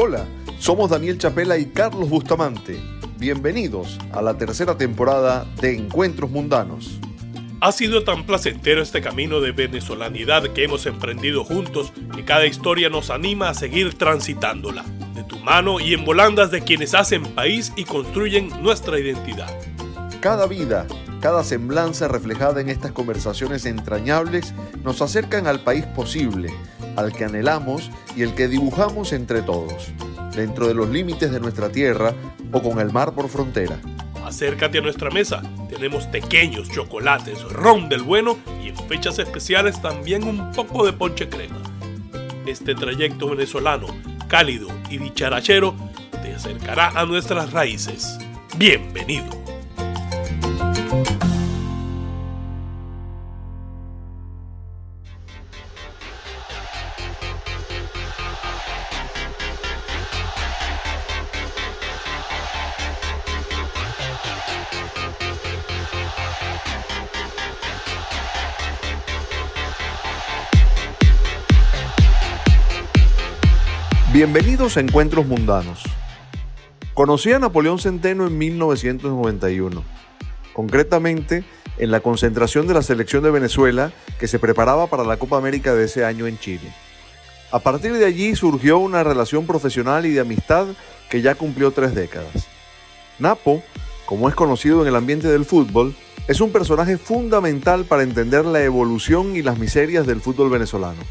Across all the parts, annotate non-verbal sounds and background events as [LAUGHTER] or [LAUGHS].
Hola, somos Daniel Chapela y Carlos Bustamante. Bienvenidos a la tercera temporada de Encuentros Mundanos. Ha sido tan placentero este camino de venezolanidad que hemos emprendido juntos que cada historia nos anima a seguir transitándola, de tu mano y en volandas de quienes hacen país y construyen nuestra identidad. Cada vida, cada semblanza reflejada en estas conversaciones entrañables nos acercan al país posible, al que anhelamos y el que dibujamos entre todos, dentro de los límites de nuestra tierra o con el mar por frontera. Acércate a nuestra mesa. Tenemos pequeños chocolates, ron del bueno y en fechas especiales también un poco de ponche crema. Este trayecto venezolano, cálido y dicharachero, te acercará a nuestras raíces. Bienvenido. Bienvenidos a Encuentros Mundanos. Conocí a Napoleón Centeno en 1991, concretamente en la concentración de la selección de Venezuela que se preparaba para la Copa América de ese año en Chile. A partir de allí surgió una relación profesional y de amistad que ya cumplió tres décadas. Napo, como es conocido en el ambiente del fútbol, es un personaje fundamental para entender la evolución y las miserias del fútbol venezolano,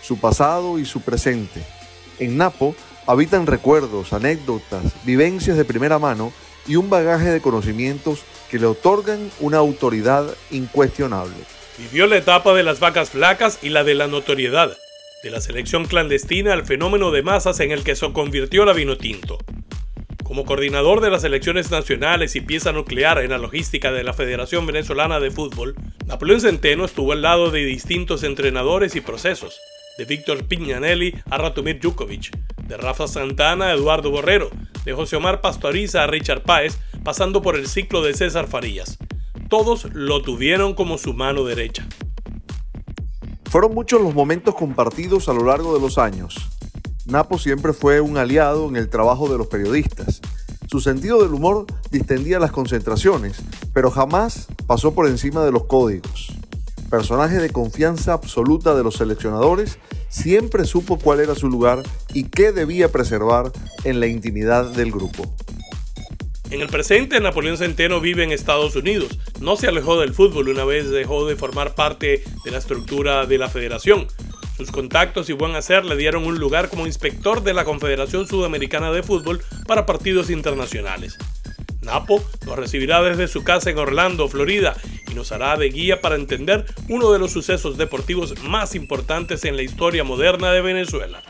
su pasado y su presente en Napo habitan recuerdos, anécdotas, vivencias de primera mano y un bagaje de conocimientos que le otorgan una autoridad incuestionable. Vivió la etapa de las vacas flacas y la de la notoriedad, de la selección clandestina al fenómeno de masas en el que se convirtió la Vinotinto. Como coordinador de las selecciones nacionales y pieza nuclear en la logística de la Federación Venezolana de Fútbol, Napoleón Centeno estuvo al lado de distintos entrenadores y procesos, de Víctor Piñanelli a Ratomir Jukovic, de Rafa Santana a Eduardo Borrero, de José Omar Pastoriza a Richard Páez, pasando por el ciclo de César Farías. Todos lo tuvieron como su mano derecha. Fueron muchos los momentos compartidos a lo largo de los años. Napo siempre fue un aliado en el trabajo de los periodistas. Su sentido del humor distendía las concentraciones, pero jamás pasó por encima de los códigos personaje de confianza absoluta de los seleccionadores, siempre supo cuál era su lugar y qué debía preservar en la intimidad del grupo. En el presente, Napoleón Centeno vive en Estados Unidos. No se alejó del fútbol una vez dejó de formar parte de la estructura de la federación. Sus contactos y buen hacer le dieron un lugar como inspector de la Confederación Sudamericana de Fútbol para partidos internacionales. Napo lo recibirá desde su casa en Orlando, Florida, nos hará de guía para entender uno de los sucesos deportivos más importantes en la historia moderna de Venezuela.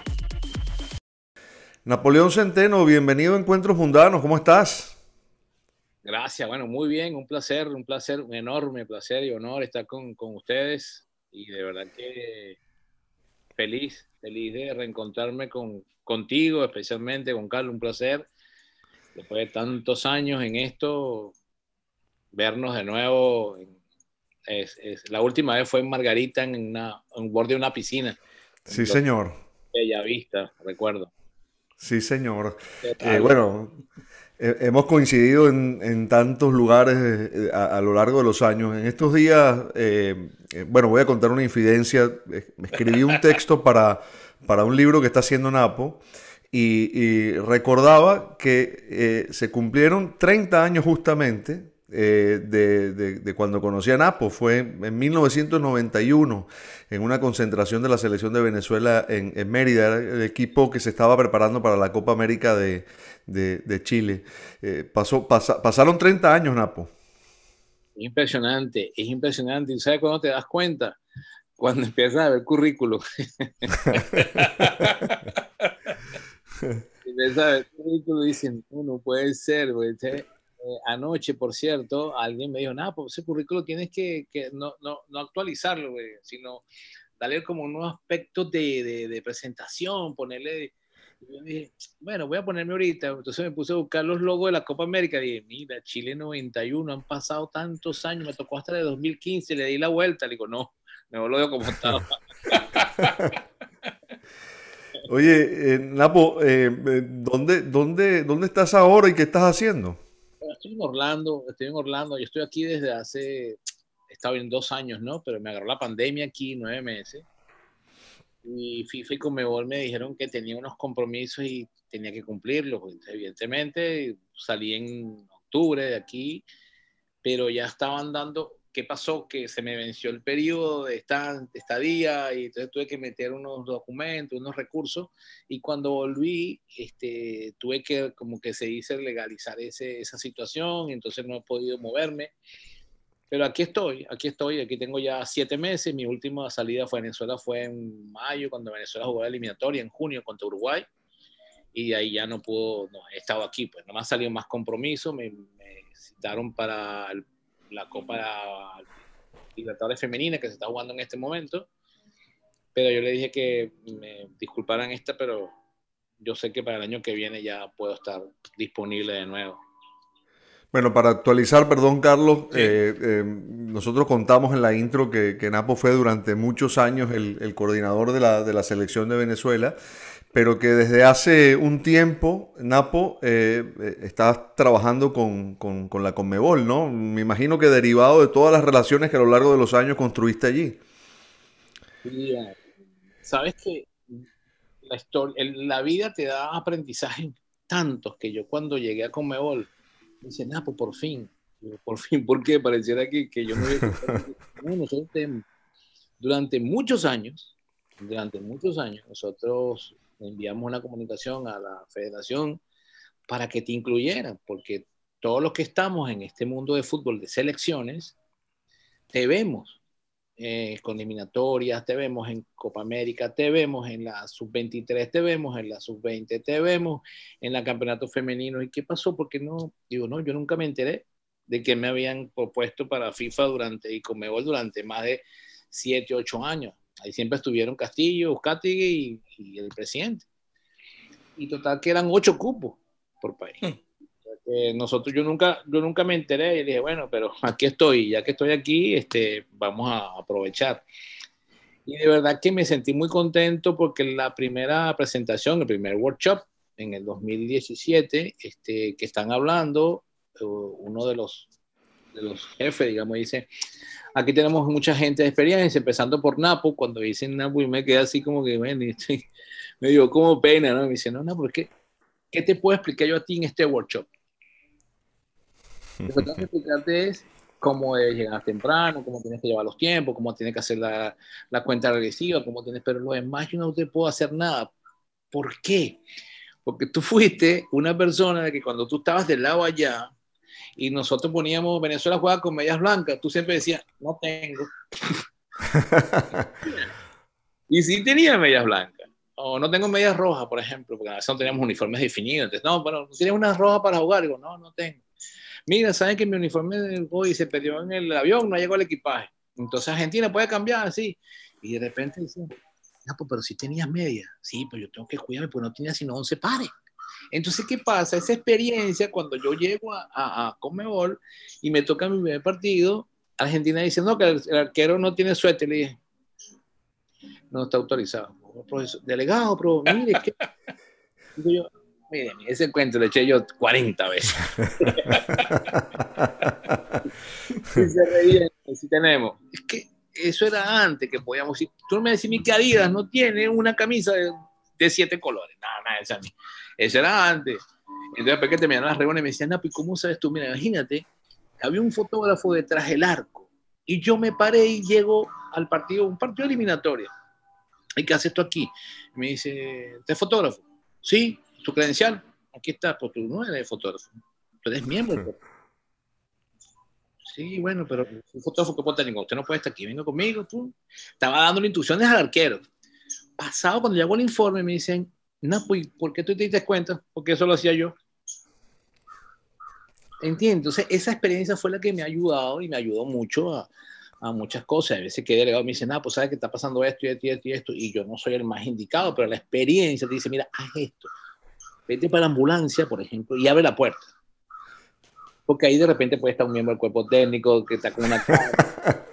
Napoleón Centeno, bienvenido a Encuentros Mundanos, ¿cómo estás? Gracias, bueno, muy bien, un placer, un placer, un enorme placer y honor estar con, con ustedes y de verdad que feliz, feliz de reencontrarme con, contigo, especialmente con Carlos, un placer después de tantos años en esto, vernos de nuevo. Es, la última vez fue en Margarita, en, una, en borde de una piscina. Sí, señor. Bella vista, recuerdo. Sí, señor. Eh, bueno, hemos coincidido en, tantos lugares eh, a, lo largo de los años. En estos días, eh, bueno, voy a contar una infidencia. Escribí un texto [LAUGHS] para, para un libro que está haciendo Napo y, recordaba que se cumplieron 30 años justamente eh, de, cuando conocí a Napo, fue en 1991, en una concentración de la selección de Venezuela en, Mérida, el equipo que se estaba preparando para la Copa América de, Chile. Eh, pasó, pasaron 30 años, Napo. Impresionante, es impresionante. ¿Y sabes cuándo te das cuenta? Cuando empiezas a ver currículum. [LAUGHS] [LAUGHS] dicen, uno puede ser, eh, anoche, por cierto, alguien me dijo, nada, pues ese currículo tienes que, que no, no, no, actualizarlo, sino darle como unos aspectos de, de, presentación, ponerle... bueno, voy a ponerme ahorita. Entonces me puse a buscar los logos de la Copa América. Dije, mira, Chile 91, han pasado tantos años, me tocó hasta de 2015, le di la vuelta. Le digo, no, me lo veo como estaba. [LAUGHS] Oye, eh, Napo, eh, eh, ¿dónde, dónde, ¿dónde estás ahora y qué estás haciendo? Estoy en Orlando, estoy en Orlando. Yo estoy aquí desde hace, he estado en dos años, ¿no? Pero me agarró la pandemia aquí, nueve meses. Y FIFA y Comebol me dijeron que tenía unos compromisos y tenía que cumplirlos. Pues, evidentemente, salí en octubre de aquí, pero ya estaban dando, ¿qué pasó? Que se me venció el periodo de, estadía y entonces tuve que meter unos documentos, unos recursos y cuando volví, este, tuve que, como que se dice, legalizar ese, esa situación y entonces no he podido moverme. Pero aquí estoy, aquí estoy, aquí tengo ya siete meses. Mi última salida fue a Venezuela, fue en mayo, cuando Venezuela jugó la eliminatoria, en junio contra Uruguay. Y ahí ya no pudo, no, he estado aquí, pues no me han salido más compromisos. Me, me citaron para el la Copa Libertadores Femenina que se está jugando en este momento. Pero yo le dije que me disculparan esta, pero yo sé que para el año que viene ya puedo estar disponible de nuevo. Bueno, para actualizar, perdón Carlos, eh, eh, nosotros contamos en la intro que, que, Napo fue durante muchos años el, el coordinador de la, de la, selección de Venezuela pero que desde hace un tiempo, Napo, eh, eh, estás trabajando con, con, con, la Conmebol, ¿no? Me imagino que derivado de todas las relaciones que a lo largo de los años construiste allí. Sí, sabes que la, historia, la vida te da aprendizaje tantos que yo cuando llegué a Conmebol, me dice, Napo, por fin, por fin, ¿por qué? Pareciera que, que yo no [LAUGHS] bueno, durante muchos años, durante muchos años, nosotros enviamos una comunicación a la federación para que te incluyeran, porque todos los que estamos en este mundo de fútbol de selecciones, te vemos eh, con eliminatorias, te vemos en Copa América, te vemos en la sub-23, te vemos en la sub-20, te vemos en la campeonato femenino. ¿Y qué pasó? Porque no, digo, no, yo nunca me enteré de que me habían propuesto para FIFA durante y Comebol durante más de 7, 8 años. Ahí siempre estuvieron Castillo, Uzcategui y, el presidente. Y total que eran ocho cupos por país. Hmm. nosotros, yo nunca, yo nunca me enteré y dije, bueno, pero aquí estoy, ya que estoy aquí, este, vamos a aprovechar. Y de verdad que me sentí muy contento porque la primera presentación, el primer workshop en el 2017, este, que están hablando, eh, uno de los, de los jefes, digamos, dice, Aquí tenemos mucha gente de experiencia, empezando por Napo. Cuando dicen Napo, y me quedé así como que, bueno, [LAUGHS] me dio como pena, ¿no? Me dice, no, no, porque ¿qué te puedo explicar yo a ti en este workshop? [LAUGHS] Lo que tengo que explicarte es cómo llegar temprano, cómo tienes que llevar los tiempos, cómo tienes que hacer la, la cuenta regresiva, cómo tienes, pero lo demás yo no te puedo hacer nada. ¿Por qué? Porque tú fuiste una persona que cuando tú estabas del lado allá, y nosotros poníamos Venezuela juega con medias blancas, tú siempre decías, no tengo. [LAUGHS] y sí tenía medias blancas. O no tengo medias rojas, por ejemplo, porque a veces no teníamos uniformes definidos. Entonces, no, bueno, ¿tienes una roja para jugar? Digo, no, no tengo. Mira, ¿saben que mi uniforme hoy se perdió en el avión? No llegó el equipaje. Entonces Argentina puede cambiar así. Y de repente dice, no, pues, pero si tenías medias. Sí, pero yo tengo que cuidarme porque no tenía sino 11 pares. Entonces, ¿qué pasa? Esa experiencia, cuando yo llego a, a, Comebol y me toca mi primer partido, Argentina dice, no, que el, arquero no tiene suerte. Le dije, no está autorizado. delegado, pero mire, que... [LAUGHS] yo, miren, ese cuento le eché yo 40 veces. [LAUGHS] y se reían, si tenemos. Es que eso era antes que podíamos ir. Tú me decís, mi que Adidas no tiene una camisa de, de siete colores. Nada, nada, esa eso era antes. Entonces, después que terminaron las reuniones, me decían, Napi, ¿cómo sabes tú? Mira, imagínate, había un fotógrafo detrás del arco y yo me paré y llego al partido, un partido eliminatorio. ¿Y qué haces tú aquí? Me dice, ¿te fotógrafo? Sí, tu credencial. Aquí está, pues tú no eres fotógrafo, tú eres miembro. Sí, bueno, pero un fotógrafo que puede tener, usted no puede estar aquí, venga conmigo, tú. Estaba dándole instrucciones al arquero. Pasado, cuando llegó el informe, me dicen, no, pues, ¿por qué tú te diste cuenta? Porque eso lo hacía yo. Entiendo. Entonces, esa experiencia fue la que me ha ayudado y me ayudó mucho a, a muchas cosas. A veces que delegado me dice, no, pues sabes que está pasando esto y esto y esto y esto, y yo no soy el más indicado, pero la experiencia te dice, mira, haz esto. Vete para la ambulancia, por ejemplo, y abre la puerta. Porque ahí de repente puede estar un miembro del cuerpo técnico que está con una [LAUGHS] cara.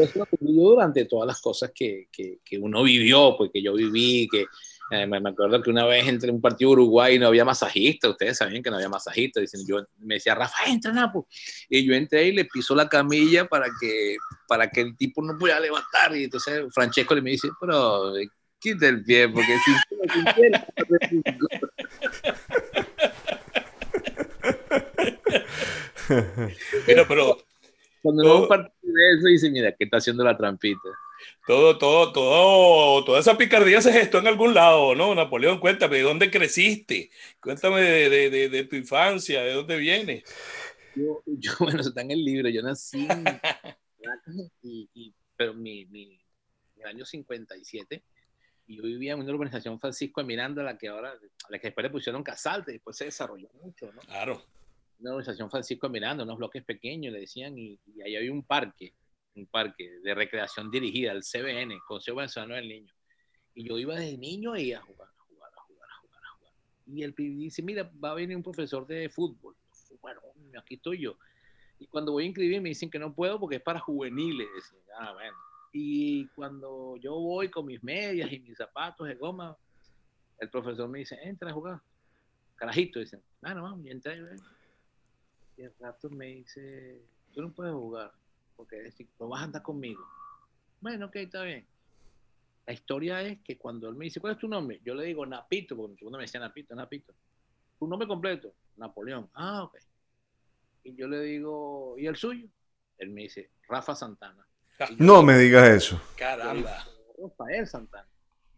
Eso yo vivido durante todas las cosas que, que, que uno vivió, pues que yo viví, que eh, me, acuerdo que una vez entré en un partido Uruguay y no había masajista, ustedes sabían que no había masajista, dicen, yo me decía, Rafa, entra, Napo. Y yo entré y le pisó la camilla para que, para que el tipo no pudiera levantar. Y entonces Francesco le me dice, pero quita el pie, porque si pero, pero cuando no partido de eso dice, mira, que está haciendo la trampita. Todo, todo, todo, toda esa picardía se gestó en algún lado, ¿no? Napoleón, cuéntame, ¿de dónde creciste? Cuéntame de, de, de, tu infancia, ¿de dónde vienes? Yo, yo, [LAUGHS] bueno, está en el libro, yo nací y, y, pero mi, mi, en el año 57, y yo vivía en una urbanización Francisco de Miranda, la que ahora, a la que después le pusieron Casalte, después se desarrolló mucho, ¿no? Claro. Una urbanización Francisco Miranda, unos bloques pequeños, le decían, y, y ahí había un parque un parque de recreación dirigida, al CBN, Consejo Venezolano del Niño. Y yo iba desde niño y a jugar, a jugar, a jugar, a jugar, a jugar. Y él dice, mira, va a venir un profesor de fútbol. Bueno, aquí estoy yo. Y cuando voy a inscribir me dicen que no puedo porque es para juveniles. Ah, bueno. Y cuando yo voy con mis medias y mis zapatos de goma, el profesor me dice, entra a jugar. Carajito, dice, bueno, vamos, y el rato me dice, tú no puedes jugar porque decir, no vas a andar conmigo. Bueno, ok, está bien. La historia es que cuando él me dice, ¿cuál es tu nombre? Yo le digo Napito, porque mi segundo me decía Napito, Napito. ¿Tu nombre completo? Napoleón. Ah, ok. Y yo le digo, ¿y el suyo? Él me dice, Rafa Santana. No me digas eso. Caramba. Rafael Santana.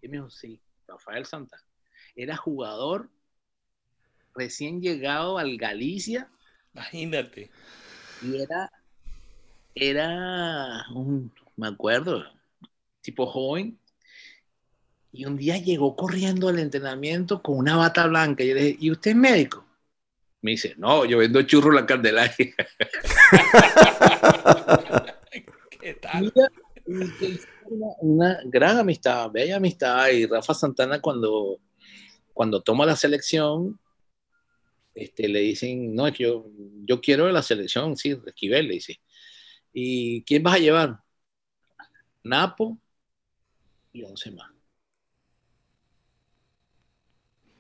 Y me dijo, sí, Rafael Santana. Era jugador recién llegado al Galicia. Imagínate. Y era era un, me acuerdo, tipo joven, y un día llegó corriendo al entrenamiento con una bata blanca. Y yo le dije, ¿y usted es médico? Me dice, no, yo vendo churro la Candelaria. [LAUGHS] ¿Qué tal? Una, una, gran amistad, bella amistad. Y Rafa Santana, cuando, cuando toma la selección, este, le dicen, no, es que yo, yo quiero la selección, sí, Esquivel, le dice. ¿Y quién vas a llevar? Napo y 11 más.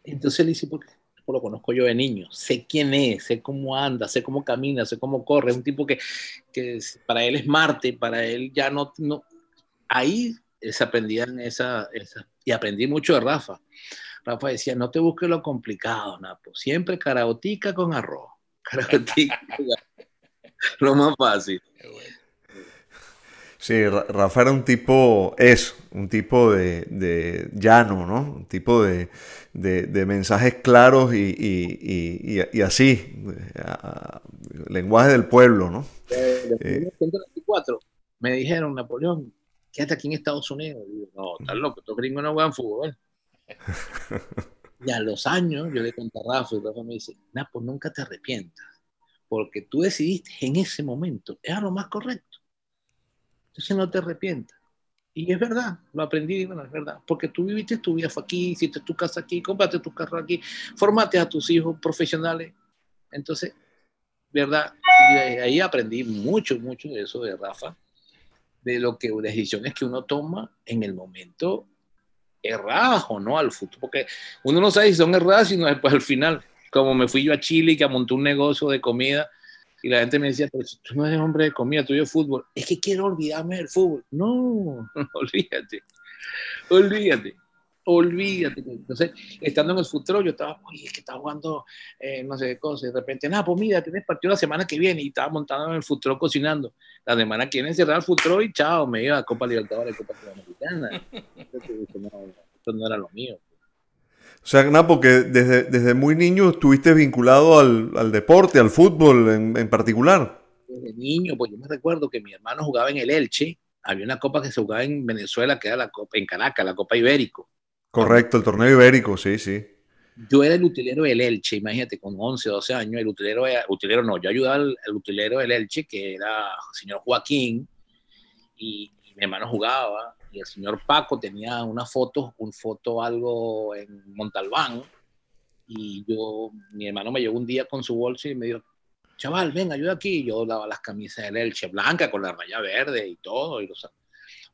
Entonces le dice, ¿por qué? lo conozco yo de niño, sé quién es, sé cómo anda, sé cómo camina, sé cómo corre, es un tipo que, que para él es Marte, para él ya no, no ahí se aprendían esa, esa, y aprendí mucho de Rafa. Rafa decía, no te busques lo complicado, Napo, siempre caraotica con arroz, [LAUGHS] caraotica, lo más fácil. Sí, Rafa era un tipo, es un tipo de, llano, ¿no? Un tipo de, mensajes claros y, así, lenguaje del pueblo, ¿no? En eh, me dijeron, Napoleón, quédate aquí en Estados Unidos. no, estás loco, estos gringos no juegan fútbol. Y a los años yo le conté a Rafa y Rafa me dice, Napo, nunca te arrepientas, porque tú decidiste en ese momento, era lo más correcto entonces no te arrepientas. Y es verdad, lo aprendí, bueno, es verdad, porque tú viviste tu vida aquí, hiciste tu casa aquí, compraste tu carro aquí, formate a tus hijos profesionales. Entonces, ¿verdad? Y ahí aprendí mucho, mucho de eso de Rafa, de lo que decisiones que uno toma en el momento erradas o no al futuro, porque uno no sabe si son erradas, sino después al final, como me fui yo a Chile que monté un negocio de comida, y la gente me decía, pero tú no eres hombre de comida, tú eres fútbol. Es que quiero olvidarme del fútbol. No, [LAUGHS] olvídate, olvídate, olvídate. Entonces, estando en el fútbol, yo estaba, oye, es que estaba jugando eh, no sé qué cosa. Y de repente, nada, pues mira, tienes partido la semana que viene. Y estaba montando en el fútbol cocinando. La semana que viene cerrar el fútbol y chao, me iba a Copa Libertadores, Copa Sudamericana. [LAUGHS] No, esto no era lo mío. O sea, nada, porque desde, desde muy niño estuviste vinculado al, al deporte, al fútbol en, en, particular. Desde niño, pues yo me recuerdo que mi hermano jugaba en el Elche, había una copa que se jugaba en Venezuela, que era la copa, en Caracas, la Copa Ibérico. Correcto, el torneo ibérico, sí, sí. Yo era el utilero del Elche, imagínate, con 11, 12 años, el utilero, utilero no, yo ayudaba al, utilero del Elche, que era el señor Joaquín, y, y mi hermano jugaba, y el señor Paco tenía una foto, un foto algo en Montalbán, y yo, mi hermano me llevó un día con su bolsa y me dijo, chaval, ven, ayuda aquí, y yo daba las camisas del Elche blanca con la raya verde y todo, y,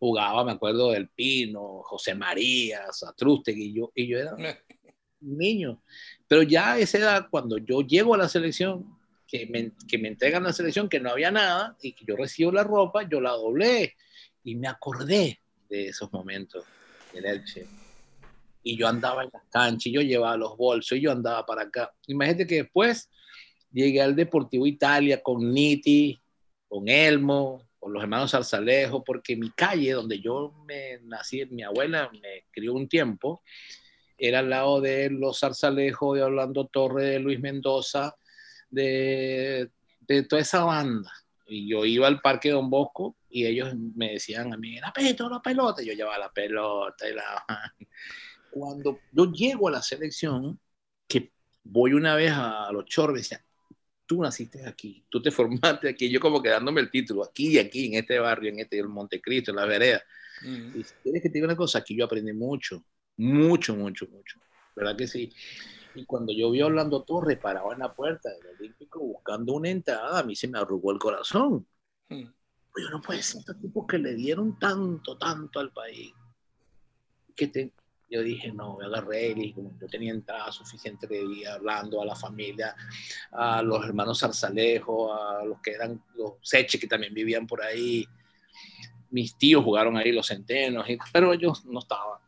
jugaba, me acuerdo del Pino, José María, Satrústegui, y yo, y yo era un [LAUGHS] niño. Pero ya a esa edad, cuando yo llego a la selección, que me, que me entregan la selección, que no había nada, y que yo recibo la ropa, yo la doblé. Y me acordé de esos momentos del Elche. Y yo andaba en la cancha, y yo llevaba los bolsos, y yo andaba para acá. Imagínate que después llegué al Deportivo Italia con Niti, con Elmo, con los hermanos Zarzalejo, porque mi calle donde yo me nací, mi abuela me crió un tiempo, era al lado de los Zarzalejo, de Orlando Torre, de Luis Mendoza, de, de toda esa banda. Y yo iba al Parque Don Bosco y ellos me decían a mí, la pelota, la pelota. Yo llevaba la pelota y la... [LAUGHS] Cuando yo llego a la selección, que voy una vez a los Chorbes, decían, tú naciste aquí, tú te [LAUGHS] formaste aquí, yo como quedándome el título, aquí y aquí, en este barrio, en este el Montecristo, en la vereda. Y si quieres que te diga una cosa, aquí yo aprendí mucho, mucho, mucho, mucho. ¿Verdad que sí? Y cuando yo vi a Orlando Torres parado en la puerta del Olímpico buscando una entrada, a mí se me arrugó el corazón. Mm. Yo no puede ser este tipo que le dieron tanto, tanto al país. Que te, yo dije, no, me agarré y como yo tenía entrada suficiente de día hablando a la familia, a los hermanos Zarzalejo, a los que eran los Seche que también vivían por ahí. Mis tíos jugaron ahí los centenos, pero ellos no estaban.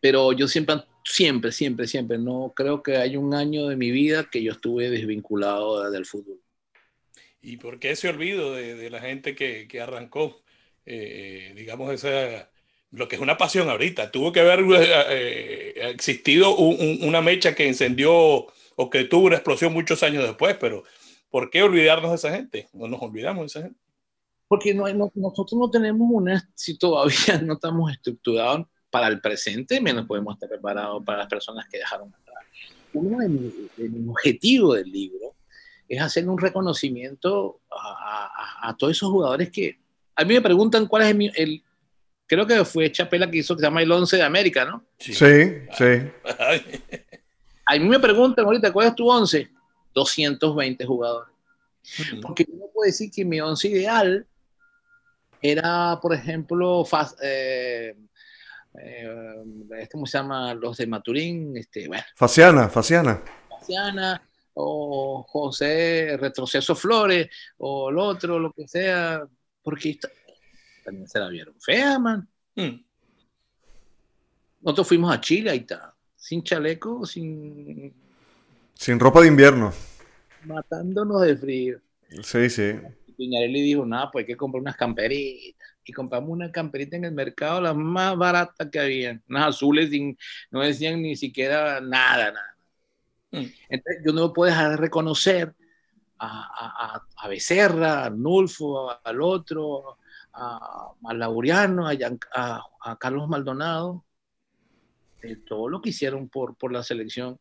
Pero yo siempre, siempre, siempre, siempre, no creo que hay un año de mi vida que yo estuve desvinculado del fútbol. ¿Y por qué ese olvido de, la gente que, que arrancó, eh, eh, digamos, esa lo que es una pasión ahorita. Tuvo que haber eh, eh, existido una mecha que encendió o que tuvo una explosión muchos años después, pero ¿por qué olvidarnos de esa gente? No nos olvidamos de esa gente. Porque no, nosotros no tenemos una, si todavía no estamos estructurados para el presente, menos podemos estar preparados para las personas que dejaron atrás. Uno de mis objetivos del libro es hacer un reconocimiento a, a, todos esos jugadores que a mí me preguntan cuál es el, creo que fue Chapela que hizo que se llama el 11 de América, ¿no? Sí, sí. A mí me preguntan ahorita, ¿cuál es tu 11? 220 jugadores. Porque yo no puedo decir que mi 11 ideal era, por ejemplo, eh, eh, ¿cómo se llama? Los de Maturín. Este, bueno. Faciana, Faciana. Faciana, o José Retroceso Flores, o el otro, lo que sea. Porque también se la vieron fea, man. Mm. Nosotros fuimos a Chile, ahí está, sin chaleco, sin... Sin ropa de invierno. Matándonos de frío. Sí, sí. Y Piñarelli dijo, nada, pues hay que comprar unas camperitas. Y compramos una camperita en el mercado, las más baratas que había. Unas azules, sin, no decían ni siquiera nada, nada. Mm. Entonces, yo no puedo dejar de reconocer a, a, a Becerra, a Nulfo, al otro, a, a Laureano, a, a, Carlos Maldonado, de todo lo que hicieron por, por la selección.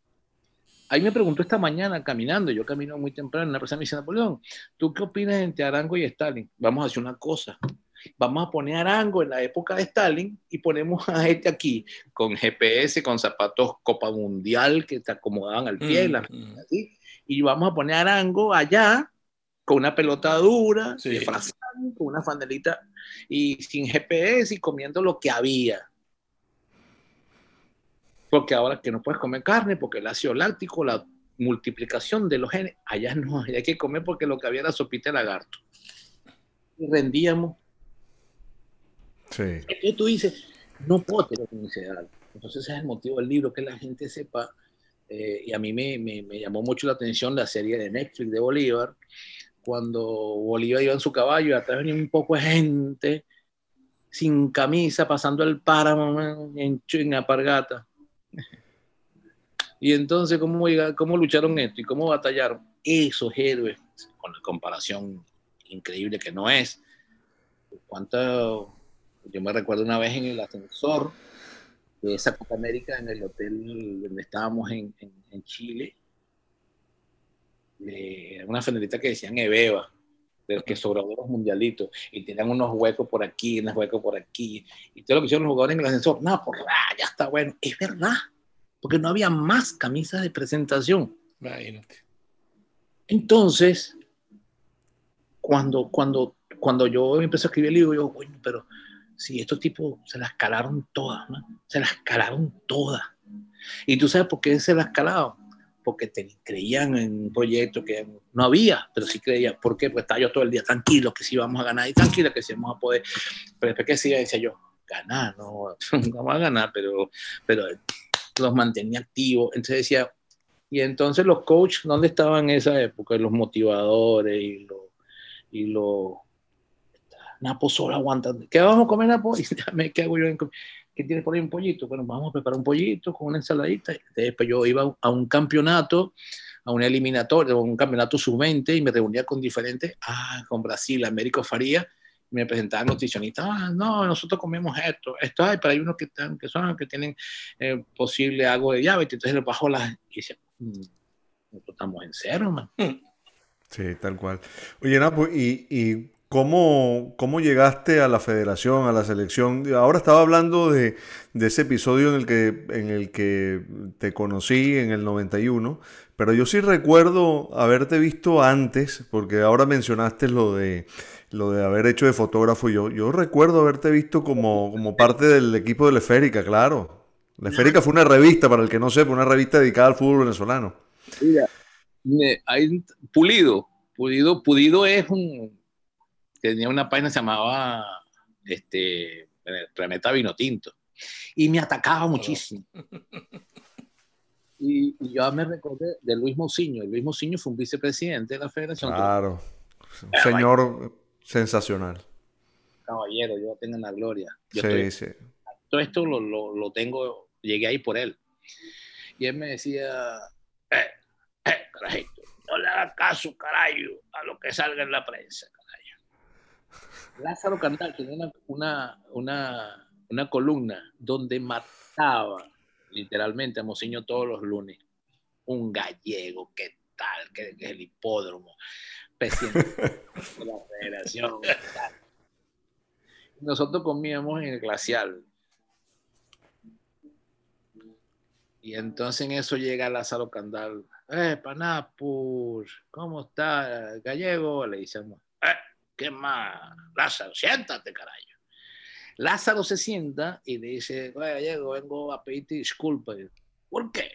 Ahí me preguntó esta mañana caminando, yo camino muy temprano, una persona me dice, Napoleón, ¿tú qué opinas entre Arango y Stalin? Vamos a hacer una cosa, vamos a poner Arango en la época de Stalin y ponemos a este aquí con GPS, con zapatos Copa Mundial que te acomodaban al pie, mm, mm. y vamos a poner Arango allá con una pelota dura, con una fandelita y sin GPS y comiendo lo que había. Porque ahora que no puedes comer carne, porque el ácido láctico, la multiplicación de los genes, allá no, hay que comer porque lo que había era sopita de lagarto. Y rendíamos. Sí. Entonces tú dices, no puedo tener edad. Entonces ese es el motivo del libro, que la gente sepa. Eh, y a mí me, me, me, llamó mucho la atención la serie de Netflix de Bolívar, cuando Bolívar iba en su caballo atrás venía un poco de gente sin camisa pasando el páramo en, en apargata. Y entonces, ¿cómo, ¿cómo lucharon esto y cómo batallaron? Esos héroes, con la comparación increíble que no es. ¿Cuánto? Yo me recuerdo una vez en el ascensor de esa Copa América en el hotel donde estábamos en, en Chile una fanelita que decían Ebeba, de que sobraron los mundialitos, y tenían unos huecos por aquí, unos huecos por aquí, y todo lo que hicieron los jugadores en el ascensor, no, por ah, ya está bueno, es verdad, porque no había más camisas de presentación. Entonces, cuando, cuando, cuando yo empecé a escribir el libro, yo, bueno, pero Sí, estos tipos se las calaron todas, ¿no? Se las calaron todas. Y tú sabes por qué se las calaron. Porque creían en un proyecto que no había, pero sí creían. ¿Por qué? Pues estaba yo todo el día tranquilo que sí vamos a ganar y tranquila que sí vamos a poder. Pero después que sí, decía yo, ganar, [LAUGHS] no, vamos a ganar, pero, pero los mantenía activos. Entonces decía, y entonces los coaches, ¿dónde estaban en esa época? Los motivadores y los, y los Napo solo aguantando. ¿Qué vamos a comer, Napo? [LAUGHS] ¿Qué hago yo? ¿Qué tienes por ahí un pollito? Bueno, vamos a preparar un pollito con una ensaladita. Después yo iba a un campeonato, a un eliminatorio, un campeonato sub-20 y me reunía con diferentes, ah, con Brasil, Américo Faría, me presentaban nutricionistas, ah, no, nosotros comemos esto, esto hay, pero hay unos que, están, que son, que tienen eh, posible algo de diabetes, entonces le bajo las, y decía, mm, nosotros estamos en cero, man. Sí, tal cual. Oye, y, y ¿Cómo, ¿Cómo, llegaste a la federación, a la selección? Ahora estaba hablando de, de, ese episodio en el, que, en el que te conocí en el 91, pero yo sí recuerdo haberte visto antes, porque ahora mencionaste lo de, lo de haber hecho de fotógrafo. Yo, yo recuerdo haberte visto como, como parte del equipo de la Esférica, claro. La Esférica fue una revista, para el que no sepa, una revista dedicada al fútbol venezolano. Mira, hay Pulido. Pulido, Pulido es un tenía una página que se llamaba este, Planeta Vino Tinto. Y me atacaba muchísimo. [LAUGHS] Y, yo me recordé de Luis Mousiño. Luis Mousiño fue un vicepresidente de la federación. Claro. Un señor sensacional. Caballero, yo tengo la gloria. sí, sí. Todo esto lo, lo, lo, tengo, llegué ahí por él. Y él me decía, eh, eh, carajito, no le hagas caso, carajo, a lo que salga en la prensa. Lázaro Candal tenía una, una, una, columna donde mataba literalmente a Mociño todos los lunes. Un gallego, ¿qué tal? Que, es el hipódromo, presidente de la federación. Nosotros comíamos en el glacial. Y entonces en eso llega Lázaro Candal. Eh, Panapur, ¿cómo está? Gallego, le decimos. Eh, ¿Qué más? Lázaro, siéntate, carajo. Lázaro se sienta y le dice, Gallego, vengo a pedirte disculpas. ¿Por qué?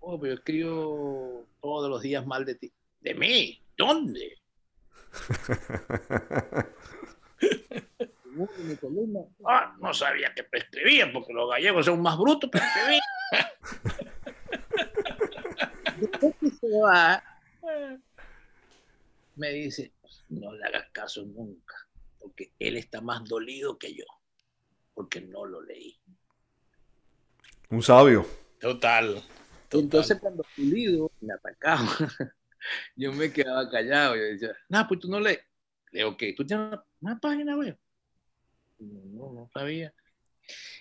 Oh, pero yo escribo todos los días mal de ti. ¿De mí? ¿Dónde? [LAUGHS] ah, no sabía que prescribían porque los gallegos son más brutos, [LAUGHS] pero me dice, no le hagas caso nunca, porque él está más dolido que yo, porque no lo leí. Un sabio. Total. Entonces cuando Pulido me atacaba, [LAUGHS] yo me quedaba callado. Yo decía, no, pues tú no lees. Leo que tú tienes una, página web. No, no sabía.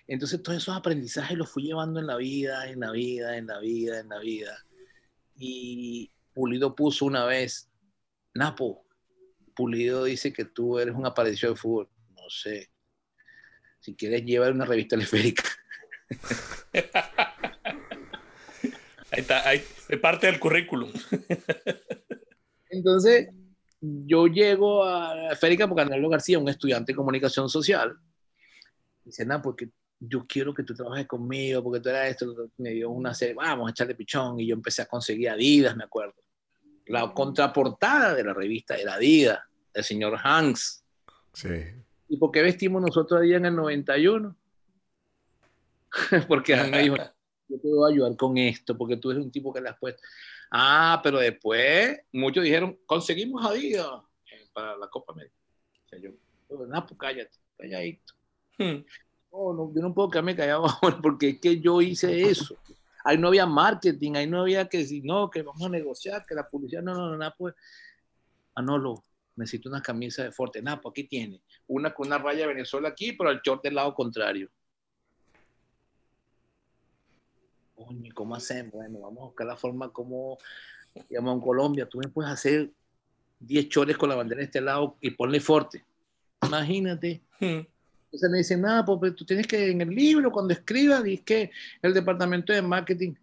Entonces todos esos aprendizajes los fui llevando en la vida, en la vida, en la vida, en la vida. Y Pulido puso una vez, Napo, Pulido dice que tú eres un apareció de fútbol. No sé. Si quieres, llevar una revista esférica. [LAUGHS] ahí está, ahí, es parte del currículum. [LAUGHS] Entonces, yo llego a la esférica porque Arnaldo García, un estudiante de comunicación social, dice, nada, porque yo quiero que tú trabajes conmigo, porque tú eras esto, me dio una serie, vamos a echarle pichón, y yo empecé a conseguir Adidas, me acuerdo la contraportada de la revista era Adidas, del señor Hanks. Sí. ¿Y por qué vestimos nosotros ahí en el 91? [LAUGHS] porque [LAUGHS] Hanks dijo, yo te voy a ayudar con esto, porque tú eres un tipo que le has puesto. Ah, pero después muchos dijeron, conseguimos Adidas eh, para la Copa América. O sea, yo, no, pues cállate, calladito. Hmm. No, yo no puedo quedarme callado [LAUGHS] porque es que yo hice eso ahí no había marketing, ahí no había que decir, no, que vamos a negociar, que la publicidad, no, no, no, nada, pues, ah, no, lo, necesito una camisa de Forte, nada, pues aquí tiene, una con una raya de Venezuela aquí, pero el short del lado contrario. Coño, ¿cómo hacemos? Bueno, vamos a buscar la forma como, digamos, en Colombia, tú me puedes hacer 10 chores con la bandera de este lado y ponle Forte. Imagínate. Hmm. Entonces me dicen, nada, pues tú tienes que en el libro, cuando escribas, dices que el departamento de marketing.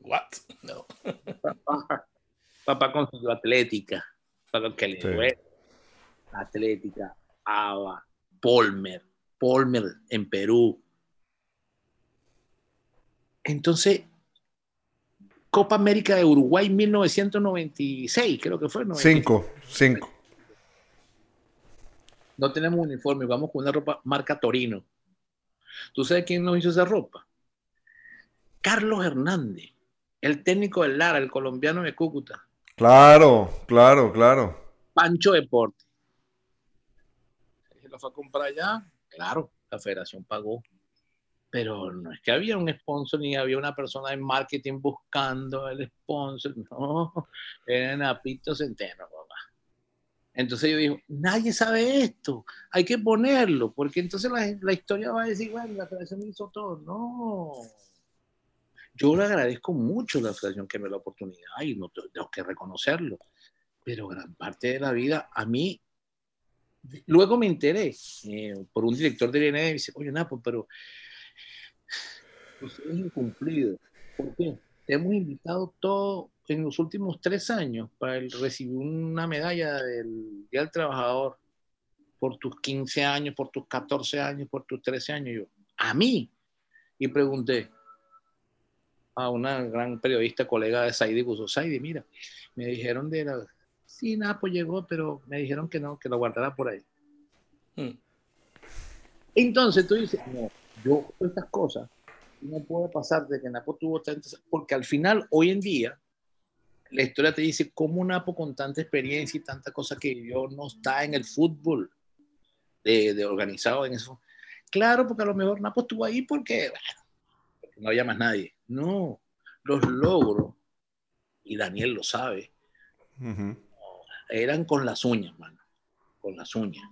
What? No. Papá, consiguió Atlética, para que le Atlética, Ava, Polmer, Polmer en Perú. Entonces, Copa América de Uruguay 1996, creo que fue. 5, 5. No tenemos uniforme, vamos con una ropa marca Torino. ¿Tú sabes quién nos hizo esa ropa? Carlos Hernández, el técnico del Lara, el colombiano de Cúcuta. Claro, claro, claro. Pancho Deporte. Se lo fue a comprar allá. Claro, la federación pagó. Pero no es que había un sponsor ni había una persona en marketing buscando el sponsor. No, era Napito Centeno. Entonces yo digo, nadie sabe esto, hay que ponerlo, porque entonces la, la historia va a decir, bueno, la federación hizo todo. No. Yo le agradezco mucho la federación que me la oportunidad y no tengo que reconocerlo. Pero gran parte de la vida, a mí, luego me enteré eh, por un director del INE, dice, oye, Napo, pero usted es incumplido. ¿Por qué? Te hemos invitado todo en los últimos tres años para recibir una medalla del Día del Trabajador por tus 15 años, por tus 14 años, por tus 13 años. Yo, a mí. Y pregunté a una gran periodista, colega de Saidi Buzo, Saidi, mira, me dijeron de la... Sí, nada, pues llegó, pero me dijeron que no, que lo guardara por ahí. Hmm. Entonces tú dices, no, yo estas cosas no puede pasar de que Napo tuvo tantas, porque al final, hoy en día, la historia te dice cómo Napo con tanta experiencia y tanta cosa que yo no está en el fútbol de, organizado en eso. Claro, porque a lo mejor Napo estuvo ahí porque, no había más nadie. No, los logros, y Daniel lo sabe, eran con las uñas, mano, con las uñas.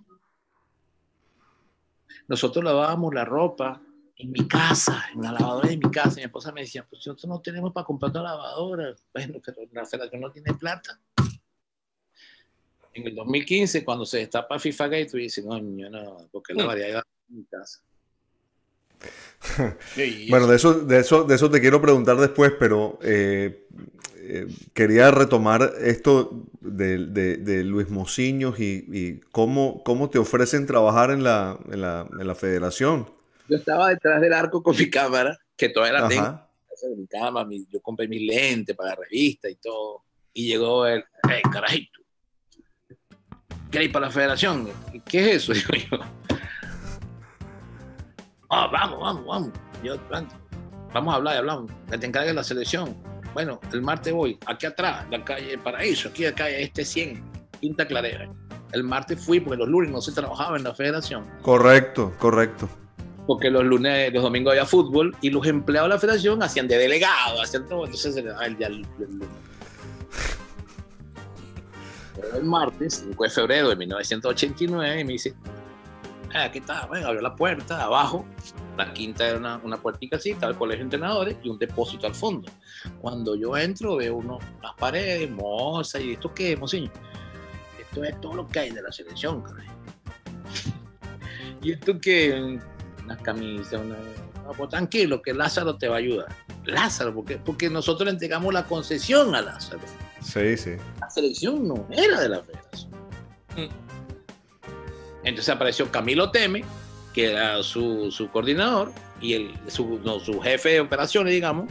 Nosotros lavábamos la ropa en mi casa, en la lavadora de mi casa. Mi esposa me decía, pues nosotros no tenemos para comprar una lavadora. Bueno, pero la federación no tiene plata. En el 2015, cuando se destapa FIFA Gate, tú dices, no, yo no, porque la variedad en mi casa. [LAUGHS] bueno, de eso, de, eso, de eso te quiero preguntar después, pero eh, eh, quería retomar esto de, de, Luis Mociños y, y, cómo, cómo te ofrecen trabajar en la, en la, en la federación yo estaba detrás del arco con mi cámara, que todavía la tengo. Mi cámara, yo compré mi lente para la revista y todo. Y llegó el, hey, carajito, ¿qué para la federación? ¿Qué es eso? [LAUGHS] Digo yo. Ah, vamos, vamos, vamos. Yo, vamos a hablar y hablamos. Que te encargue la selección. Bueno, el martes voy, aquí atrás, la calle Paraíso, aquí acá este 100, Quinta Clarera. El martes fui porque los lunes no se trabajaba en la federación. Correcto, correcto porque los lunes, los domingos había fútbol y los empleados de la federación hacían de delegado, hacían todo, entonces se le daba el día el, el, martes, 5 de febrero de 1989, y me dice, ah, aquí está, bueno, abrió la puerta, abajo, la quinta era una, una puertica así, estaba el colegio de entrenadores y un depósito al fondo. Cuando yo entro veo uno, las paredes, moza, y esto qué, mociño, esto es todo lo que hay de la selección, caray. [LAUGHS] y esto que una camisa, una... pues tranquilo, que Lázaro te va a ayudar. Lázaro, porque, porque nosotros le entregamos la concesión a Lázaro. Sí, sí. La selección no era de la federación. Mm. Entonces apareció Camilo Teme, que era su, su coordinador, y el, su, no, su jefe de operaciones, digamos,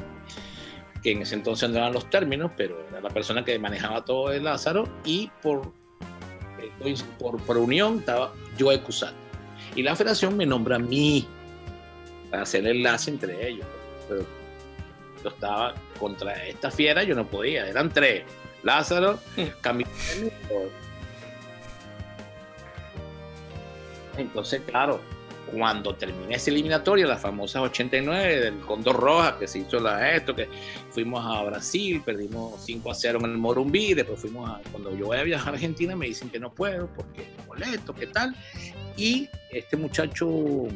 que en ese entonces no eran los términos, pero era la persona que manejaba todo el Lázaro, y por, eh, por, por unión estaba Joe Cusat. Y la federación me nombra a mí para hacer el enlace entre ellos. Pero yo estaba contra esta fiera, yo no podía. Eran tres. Lázaro, [LAUGHS] Camilo. Entonces, claro, cuando terminé esa eliminatoria, las famosas 89 del Condor Roja, que se hizo la, esto, que fuimos a Brasil, perdimos 5 a 0 en el Morumbí, después fuimos a, cuando yo voy a viajar a Argentina me dicen que no puedo porque molesto, ¿qué tal? Y este muchacho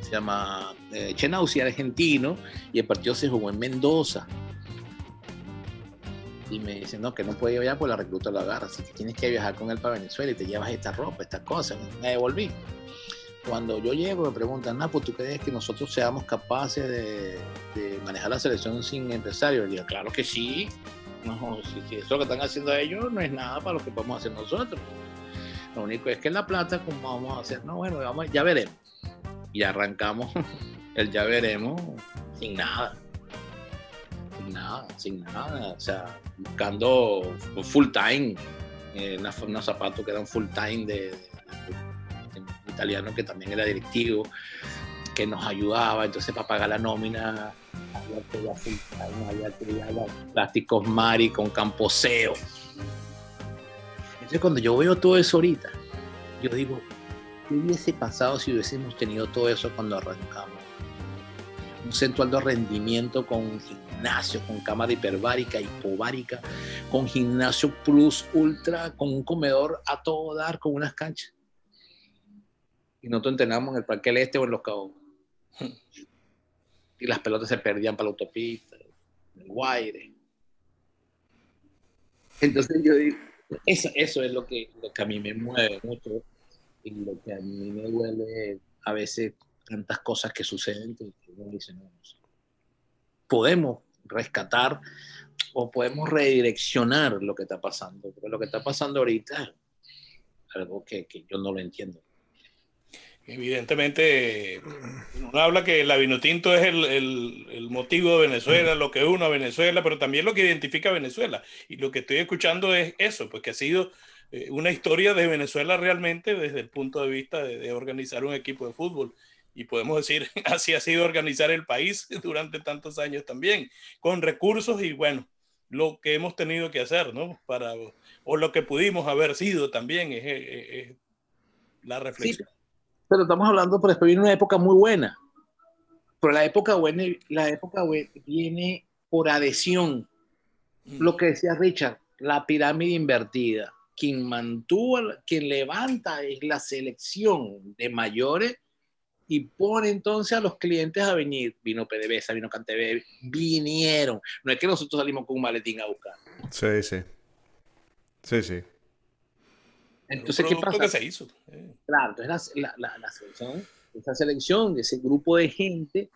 se llama eh, Chenausi, argentino, y el partido se jugó en Mendoza. Y me dicen, no, que no puede viajar por la recluta la agarra, así que tienes que viajar con él para Venezuela y te llevas esta ropa, estas cosas. Me devolví cuando yo llego me preguntan, pues ¿tú crees que nosotros seamos capaces de, manejar la selección sin empresarios? Y digo, claro que sí. No, si, eso que están haciendo ellos no es nada para lo que podemos hacer nosotros. Lo único es que en La Plata, como vamos a hacer? No, bueno, vamos, ya veremos. Y arrancamos [LAUGHS] el ya veremos sin nada. Sin nada, sin nada. O sea, buscando full time. Eh, unos zapatos que eran full time de, italiano que también era directivo, que nos ayudaba. Entonces, para pagar la nómina, había que full time, había que plásticos Mari con camposeo entonces cuando yo veo todo eso ahorita, yo digo, ¿qué hubiese pasado si hubiésemos tenido todo eso cuando arrancamos? Un centro de rendimiento con gimnasio, con cámara hiperbárica, hipovárica, con gimnasio plus ultra, con un comedor a todo dar, con unas canchas. Y nosotros entrenamos en el Parque del Este o en Los Cabos. Y las pelotas se perdían para la autopista, en el Guaire. Entonces yo digo, eso, eso es lo que, lo que a mí me mueve mucho y lo que a mí me duele a veces tantas cosas que suceden que uno dice, no, podemos rescatar o podemos redireccionar lo que está pasando, porque lo que está pasando ahorita algo que, que yo no lo entiendo. Evidentemente, uno habla que la vino tinto es el, el, el, motivo de Venezuela, lo que une a Venezuela, pero también lo que identifica a Venezuela. Y lo que estoy escuchando es eso, pues que ha sido eh, una historia de Venezuela realmente desde el punto de vista de, de, organizar un equipo de fútbol. Y podemos decir, [LAUGHS] así ha sido organizar el país [LAUGHS] durante tantos años también, con recursos y bueno, lo que hemos tenido que hacer, ¿no? Para, o lo que pudimos haber sido también es, es, es la reflexión. Sí pero estamos hablando, por después viene una época muy buena. Pero la época buena, la época buena viene por adhesión. Mm. Lo que decía Richard, la pirámide invertida. Quien mantuvo, quien levanta es la selección de mayores y pone entonces a los clientes a venir. Vino PDVSA, vino Cantv, vinieron. No es que nosotros salimos con un maletín a buscar. Sí, sí. Sí, sí. Entonces, ¿qué pasa? Que se hizo. Claro, entonces la, la, la, selección, esa selección ese grupo de gente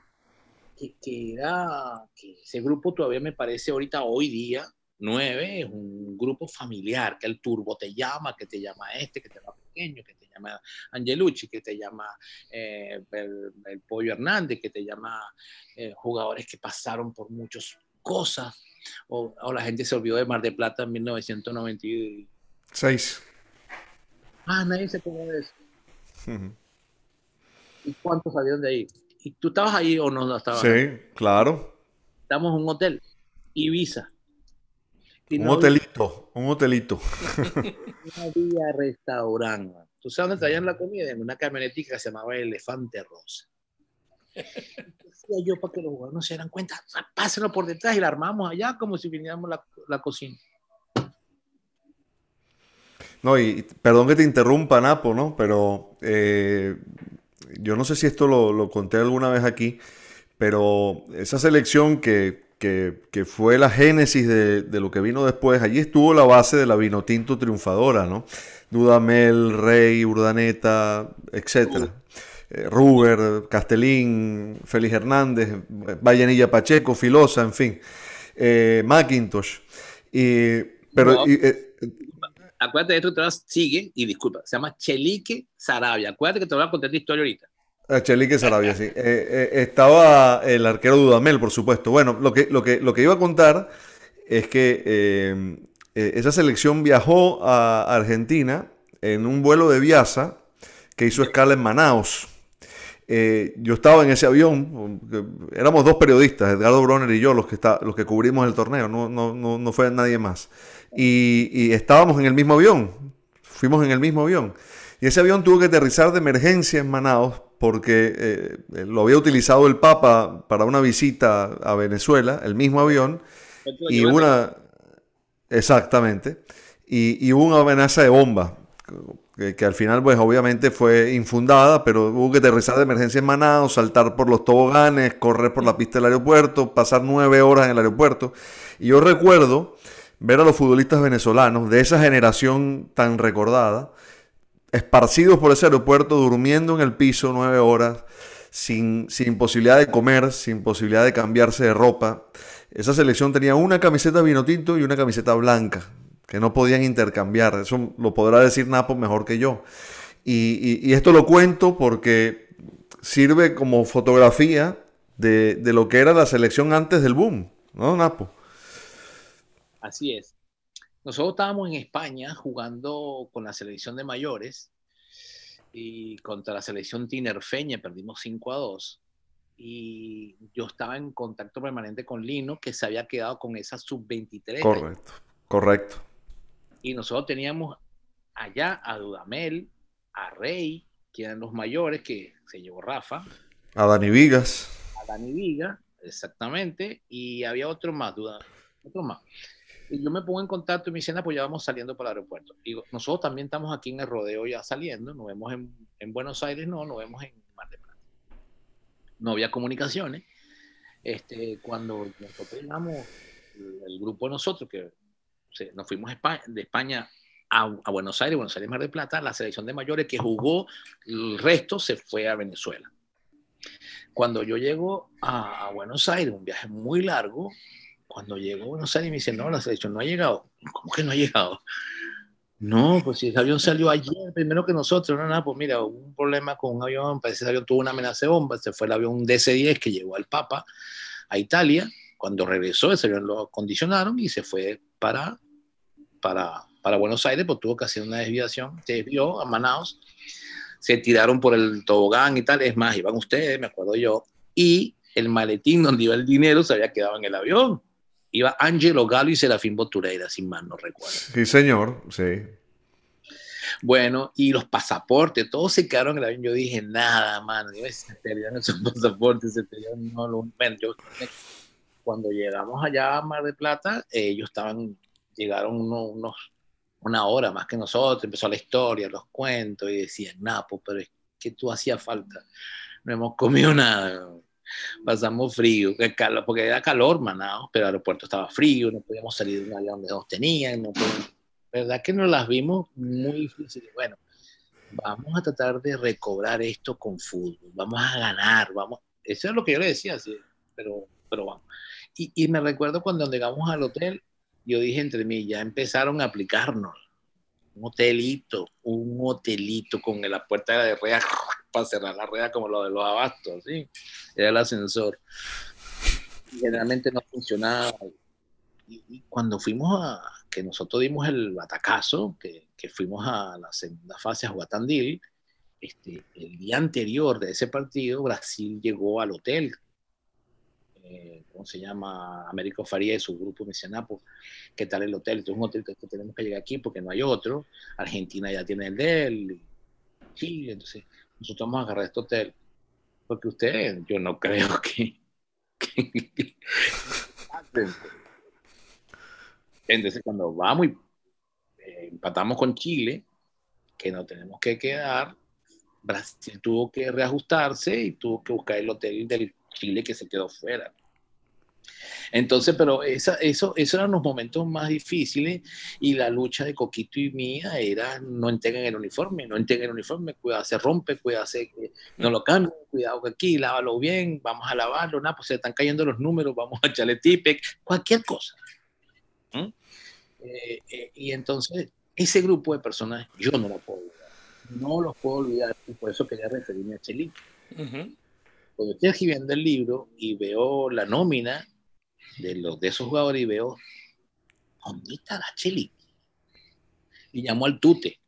que, que, era, que ese grupo todavía me parece ahorita, hoy día, nueve, es un grupo familiar, que el turbo te llama, que te llama este, que te llama pequeño, que te llama Angelucci, que te llama eh, el, el, Pollo Hernández, que te llama eh, jugadores que pasaron por muchas cosas, o, o, la gente se olvidó de Mar de Plata en 1996. Ah, nadie se acordó de eso. ¿Y cuántos salieron de ahí? ¿Y tú estabas ahí o no estabas? Sí, claro. Estamos en un hotel, Ibiza. Y un no hotelito, había... un hotelito. [LAUGHS] no había restaurante. ¿Tú sabes dónde traían la comida? En una camionetica que se llamaba Elefante Rosa. Decía yo para que los jugadores no se dieran cuenta, pásenlo por detrás y la armamos allá como si viniéramos la, la cocina. No, y perdón que te interrumpa, Napo, ¿no? Pero eh, yo no sé si esto lo, lo, conté alguna vez aquí, pero esa selección que, que, que fue la génesis de, de, lo que vino después, allí estuvo la base de la Vinotinto triunfadora, ¿no? Dudamel, Rey, Urdaneta, etc. Eh, Ruber, Castellín, Félix Hernández, Vallenilla Pacheco, Filosa, en fin, eh, Macintosh. Y, pero no. y, acuérdate de esto, te sigue, y disculpa, se llama Chelique Sarabia. Acuérdate que te voy a contar la historia ahorita. A Chelique Sarabia, sí. Eh, eh, estaba el arquero Dudamel, por supuesto. Bueno, lo que, lo que, lo que iba a contar es que eh, esa selección viajó a Argentina en un vuelo de Viasa que hizo escala en Manaus. yo estaba en ese avión, éramos dos periodistas, Edgardo Bronner y yo, los que, está, los que cubrimos el torneo, no, no, no, no fue nadie más y, y, estábamos en el mismo avión. Fuimos en el mismo avión. Y ese avión tuvo que aterrizar de emergencia en Manaus porque eh, lo había utilizado el Papa para una visita a Venezuela, el mismo avión. Y una. Exactamente. Y, y, hubo una amenaza de bomba. Que, que, al final, pues obviamente fue infundada, pero hubo que aterrizar de emergencia en Manaus, saltar por los toboganes, correr por la pista del aeropuerto, pasar nueve horas en el aeropuerto. Y yo recuerdo ver a los futbolistas venezolanos de esa generación tan recordada, esparcidos por ese aeropuerto, durmiendo en el piso nueve horas, sin, sin posibilidad de comer, sin posibilidad de cambiarse de ropa. Esa selección tenía una camiseta vino tinto y una camiseta blanca, que no podían intercambiar. Eso lo podrá decir Napo mejor que yo. Y, esto lo cuento porque sirve como fotografía de, de, lo que era la selección antes del boom, ¿no, Napo? Así es. Nosotros estábamos en España jugando con la selección de mayores y contra la selección tinerfeña perdimos 5 a 2 y yo estaba en contacto permanente con Lino que se había quedado con esa sub-23. Correcto, correcto. Y nosotros teníamos allá a Dudamel, a Rey, que eran los mayores que se llevó Rafa. A Dani Vigas. A Dani Vigas, exactamente. Y había otro más, duda, otro más. Y yo me pongo en contacto y me dicen, ah, pues ya vamos saliendo para el aeropuerto. Digo, nosotros también estamos aquí en el rodeo ya saliendo, nos vemos en, en Buenos Aires, no, nos vemos en Mar de Plata. No había comunicaciones. Este, cuando nosotros llegamos, el grupo de nosotros, que nos fuimos de España a, Buenos Aires, Buenos Aires, Mar de Plata, la selección de mayores que jugó, el resto se fue a Venezuela. Cuando yo llego a, a Buenos Aires, un viaje muy largo, cuando llegó Buenos Aires me dice, no, la selección no ha llegado. ¿Cómo que no ha llegado? No, pues si el avión salió ayer, primero que nosotros, no, nada, pues mira, hubo un problema con un avión, parece que el avión tuvo una amenaza de bomba, se fue el avión DC-10 que llegó al Papa a Italia, cuando regresó ese avión lo acondicionaron y se fue para, para, para Buenos Aires, pues tuvo que hacer una desviación, se desvió a Manaus, se tiraron por el tobogán y tal, es más, iban ustedes, me acuerdo yo, y el maletín donde iba el dinero se había quedado en el avión iba Angelo Galo y Serafín Botureira, sin más no recuerdo. Sí, señor, sí. Bueno, y los pasaportes, todos se quedaron en el avión. Yo dije, nada, mano, se perdieron esos [LAUGHS] pasaportes, se perdieron, no lo cuando llegamos allá a Mar de Plata, ellos estaban, llegaron unos, una hora más que nosotros, empezó la historia, los cuentos, y decían, Napo, pero es que tú hacía falta, no hemos comido nada pasamos frío, porque era calor, manado, pero el aeropuerto estaba frío, no podíamos salir de un área donde nos tenían, no verdad que nos las vimos muy difíciles. Bueno, vamos a tratar de recobrar esto con fútbol, vamos a ganar, vamos, eso es lo que yo le decía, sí, pero, pero vamos. Y, me recuerdo cuando llegamos al hotel, yo dije entre mí, ya empezaron a aplicarnos un hotelito, un hotelito con la puerta de rea para cerrar la rueda como lo de los abastos, ¿sí? Era el ascensor. Generalmente no funcionaba. Y, cuando fuimos a, que nosotros dimos el batacazo, que, que fuimos a la segunda fase a Guatandil, este, el día anterior de ese partido, Brasil llegó al hotel eh, ¿cómo se llama? Américo Faría y su grupo me decían, ah, pues, ¿qué tal el hotel? Entonces, un hotel que tenemos que llegar aquí porque no hay otro. Argentina ya tiene el de él. Chile, entonces, nosotros vamos a agarrar este hotel. Porque usted, yo no creo [LAUGHS] que... entonces, cuando vamos y eh, empatamos con Chile, que no tenemos que quedar, Brasil tuvo que reajustarse y tuvo que buscar el hotel del Chile que se quedó fuera. Entonces, pero esa, eso, esos eran los momentos más difíciles y la lucha de Coquito y mía era no entreguen el uniforme, no entreguen el uniforme, cuidado, se rompe, cuidado, se, no lo cambien, cuidado que aquí, lávalo bien, vamos a lavarlo, nada, pues se están cayendo los números, vamos a echarle tipe, cualquier cosa. ¿Mm? Eh, eh, y entonces, ese grupo de personas yo no lo puedo olvidar, no los puedo olvidar y por eso quería referirme a Chelín. Cuando estoy escribiendo el libro y veo la nómina de, los, de esos jugadores y veo, ¿dónde está la Cheli? Y llamó al Tute.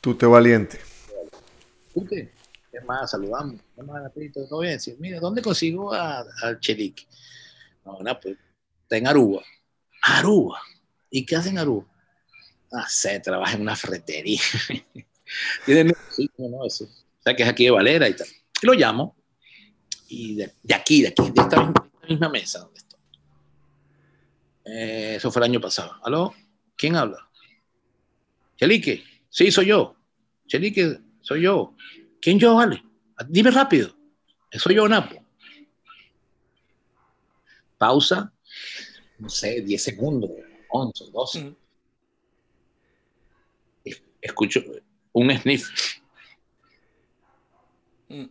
Tute Valiente. Tute, ¿qué más? Saludamos. ¿Qué más, ¿Todo bien? Sí, mira, ¿dónde consigo al Chelik? No, no, pues está en Aruba. Aruba. ¿Y qué hace en Aruba? Ah, sé, trabaja en una ferretería. [LAUGHS] Tiene sí, no, no, eso. O sea, que es aquí de Valera y tal. Y lo llamo. Y de, aquí, de aquí, de esta misma mesa donde estoy. Eh, eso fue el año pasado. ¿Aló? ¿Quién habla? Chelique. Sí, soy yo. Chelique, soy yo. ¿Quién yo, vale? Dime rápido. Soy yo, Napo. Pausa. No sé, 10 segundos, 11, 12. Escucho un sniff. Mm.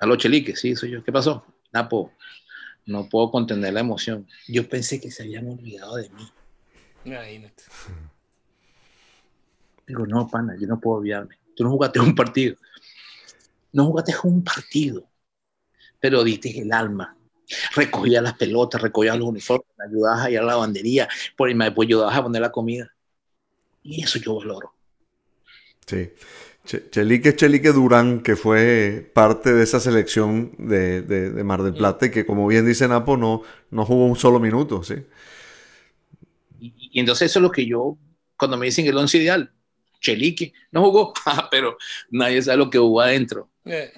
Aló, Chelique, sí, soy yo. ¿Qué pasó? Napo, no puedo contener la emoción. Yo pensé que se habían olvidado de mí. Imagínate. Digo, no, pana, yo no puedo olvidarme. Tú no jugaste un partido. No jugaste un partido, pero diste el alma. Recogías las pelotas, recogías los uniformes, ayudabas a ir a la lavandería, por ahí después ayudabas a poner la comida. Y eso yo valoro. Sí. Chelique Chelique Durán, que fue parte de esa selección de, de, Mar del Plata y que, como bien dice Napo, no, no jugó un solo minuto, ¿sí? Y, entonces eso es lo que yo, cuando me dicen el once ideal, Chelique, no jugó, [LAUGHS] ah, pero nadie sabe lo que jugó adentro. Eh.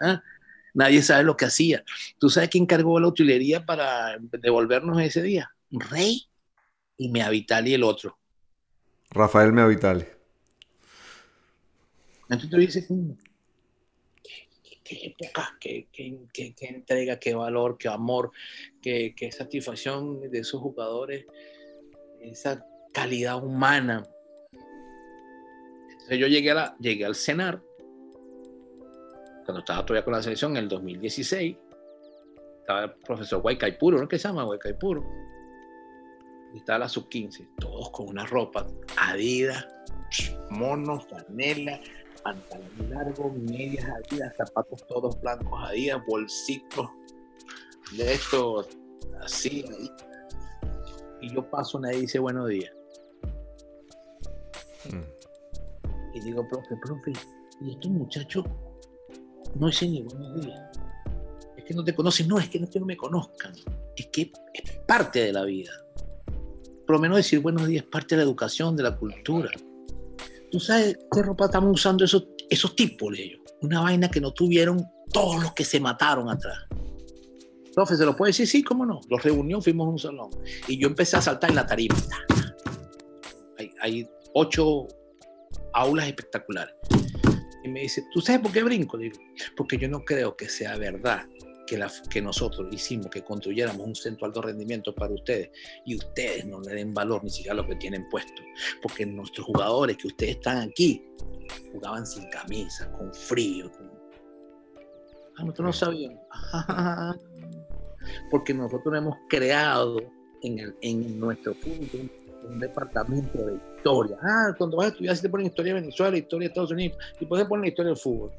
¿Ah? Nadie sabe lo que hacía. ¿Tú sabes quién cargó la utilería para devolvernos ese día? Rey y Meavitali el otro. Rafael Meavitali. Entonces tú dices, mm, qué, época, qué, entrega, qué valor, qué amor, qué, satisfacción de esos jugadores, esa calidad humana. Entonces yo llegué, a la, llegué al cenar, cuando estaba todavía con la selección en el 2016, estaba el profesor Huaycaipuro, ¿no? ¿Qué se llama Huaycaipuro? Y estaba la sub-15, todos con una ropa, Adidas, monos, canela, pantalón largo, medias adidas, zapatos todos blancos adidas, bolsitos de estos así. Y yo paso, nadie dice buenos días. Mm. Y digo, profe, profe, y estos muchachos no dicen ni buenos días. Es que no te conocen, no, es que no que no me conozcan. Es que es parte de la vida. Por lo menos decir buenos días es parte de la educación, de la cultura. ¿Tú sabes qué ropa estamos usando esos, esos tipos, ellos? Una vaina que no tuvieron todos los que se mataron atrás. Profe, ¿se lo puede decir? Sí, cómo no. Los reunió, fuimos a un salón. Y yo empecé a saltar en la tarima. Hay, hay ocho aulas espectaculares. Y me dice, ¿tú sabes por qué brinco? Digo, porque yo no creo que sea verdad que, la, que nosotros hicimos, que construyéramos un centro alto rendimiento para ustedes y ustedes no le den valor ni siquiera a lo que tienen puesto. Porque nuestros jugadores que ustedes están aquí jugaban sin camisa, con frío. Ah, nosotros no sabíamos. [LAUGHS] Porque nosotros hemos creado en, el, en nuestro fútbol un departamento de historia. Ah, cuando vas a estudiar, si te ponen historia de Venezuela, historia de Estados Unidos, y pueden poner la historia del fútbol.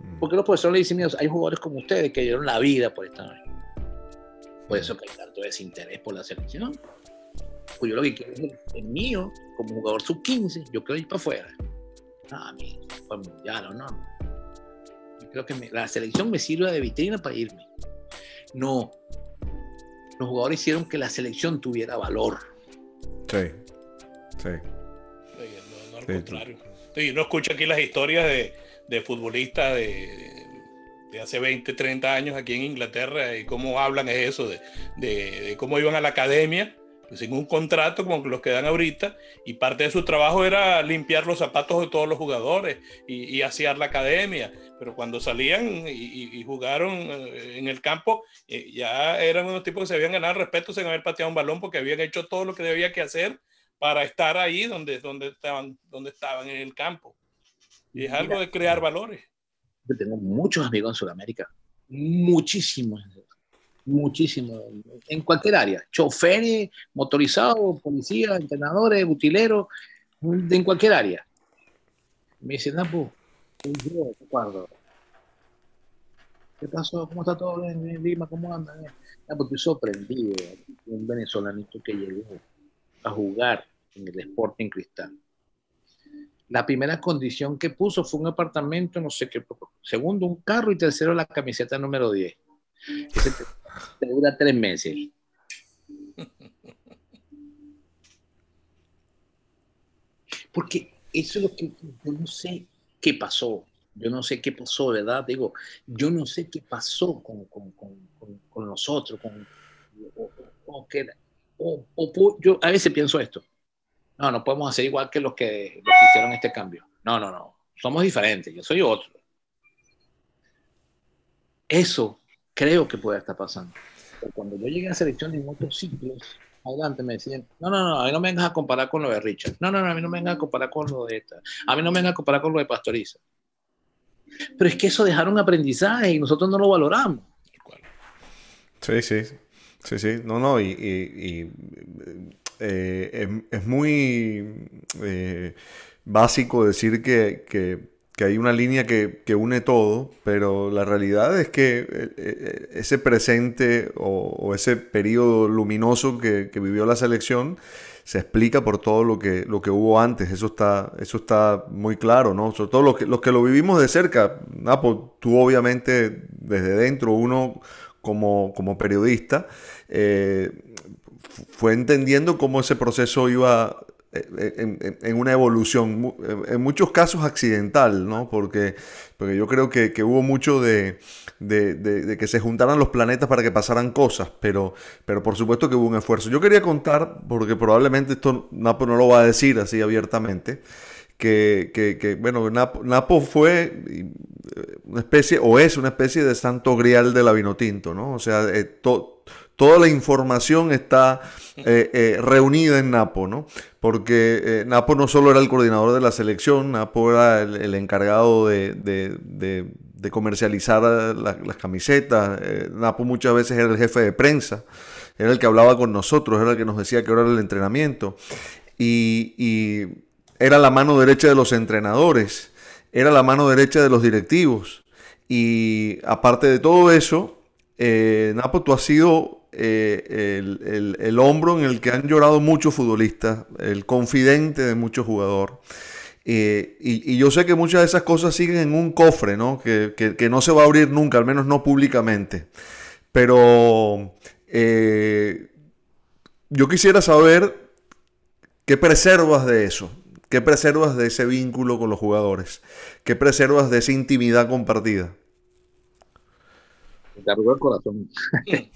Mm. Porque los profesores le dicen, hay jugadores como ustedes que dieron la vida por esta vez. Por eso que hay tanto desinterés por la selección. Pues yo lo que quiero es el, mío, como jugador sub-15, yo quiero ir para afuera. Ah, mí, pues mundial no. Yo creo que la selección me sirve de vitrina para irme. No. Los jugadores hicieron que la selección tuviera valor. Sí. Sí. no, al contrario. Sí, uno escucha aquí las historias de, de futbolistas de, de, hace 20, 30 años aquí en Inglaterra y cómo hablan es eso, de, de cómo iban a la academia pues, sin un contrato como los que dan ahorita y parte de su trabajo era limpiar los zapatos de todos los jugadores y, y asear la academia, pero cuando salían y, jugaron eh, en el campo eh, ya eran unos tipos que se habían ganado respeto sin haber pateado un balón porque habían hecho todo lo que debía que hacer para estar ahí donde, donde, estaban, donde estaban en el campo. Y es algo de crear valores. Yo tengo muchos amigos en Sudamérica, muchísimos, muchísimos, en cualquier área, choferes, motorizados, policías, entrenadores, utileros, en cualquier área. Me dicen, Napo, yo, ¿qué pasó? ¿Cómo está todo en Lima? ¿Cómo andan? Napo, estoy sorprendido. Un venezolanito que llegó a jugar en el Sporting Cristal la primera condición que puso fue un apartamento, no sé qué, segundo un carro y tercero la camiseta número 10. te, dura tres meses. Porque eso es lo que yo no sé qué pasó. Yo no sé qué pasó, ¿verdad? Digo, yo no sé qué pasó con, con, con, con nosotros, con, o, o, yo a veces pienso esto no, no podemos hacer igual que los que, los que hicieron este cambio. No, no, no. Somos diferentes. Yo soy otro. Eso creo que puede estar pasando. cuando yo llegué a selección en otros ciclos, adelante me decían, no, no, no, a mí no me vengas a comparar con lo de Richard. No, no, no, a mí no me vengas a comparar con lo de esta. A mí no me vengas a comparar con lo de Pastoriza. Pero es que eso dejaron aprendizaje y nosotros no lo valoramos. Sí, sí, sí, sí, no, no, y, eh, es, muy eh, básico decir que, hay una línea que, une todo, pero la realidad es que eh, ese presente o, ese periodo luminoso que, vivió la selección se explica por todo lo que, lo que hubo antes. Eso está, eso está muy claro, ¿no? Sobre todo los que, los que lo vivimos de cerca. Napo, tú obviamente desde dentro, uno como, como periodista, eh, fue entendiendo cómo ese proceso iba eh, en, una evolución, en muchos casos accidental, ¿no? Porque, porque yo creo que, hubo mucho de, que se juntaran los planetas para que pasaran cosas, pero, pero por supuesto que hubo un esfuerzo. Yo quería contar, porque probablemente esto Napo no lo va a decir así abiertamente, que, bueno, Napo, fue eh, una especie, o es una especie de santo grial de la vino tinto, ¿no? O sea, eh, toda la información está eh, reunida en Napo, ¿no? Porque Napo no solo era el coordinador de la selección, Napo era el, encargado de, comercializar las camisetas, Napo muchas veces era el jefe de prensa, era el que hablaba con nosotros, era el que nos decía que era el entrenamiento. y era la mano derecha de los entrenadores, era la mano derecha de los directivos. Y aparte de todo eso, eh, Napo, tú has sido eh, el, hombro en el que han llorado muchos futbolistas, el confidente de muchos jugadores. Eh, y, yo sé que muchas de esas cosas siguen en un cofre, ¿no? Que, que no se va a abrir nunca, al menos no públicamente. Pero yo quisiera saber qué preservas de eso. ¿Qué preservas de ese vínculo con los jugadores? ¿Qué preservas de esa intimidad compartida? Me cargó el corazón. [LAUGHS]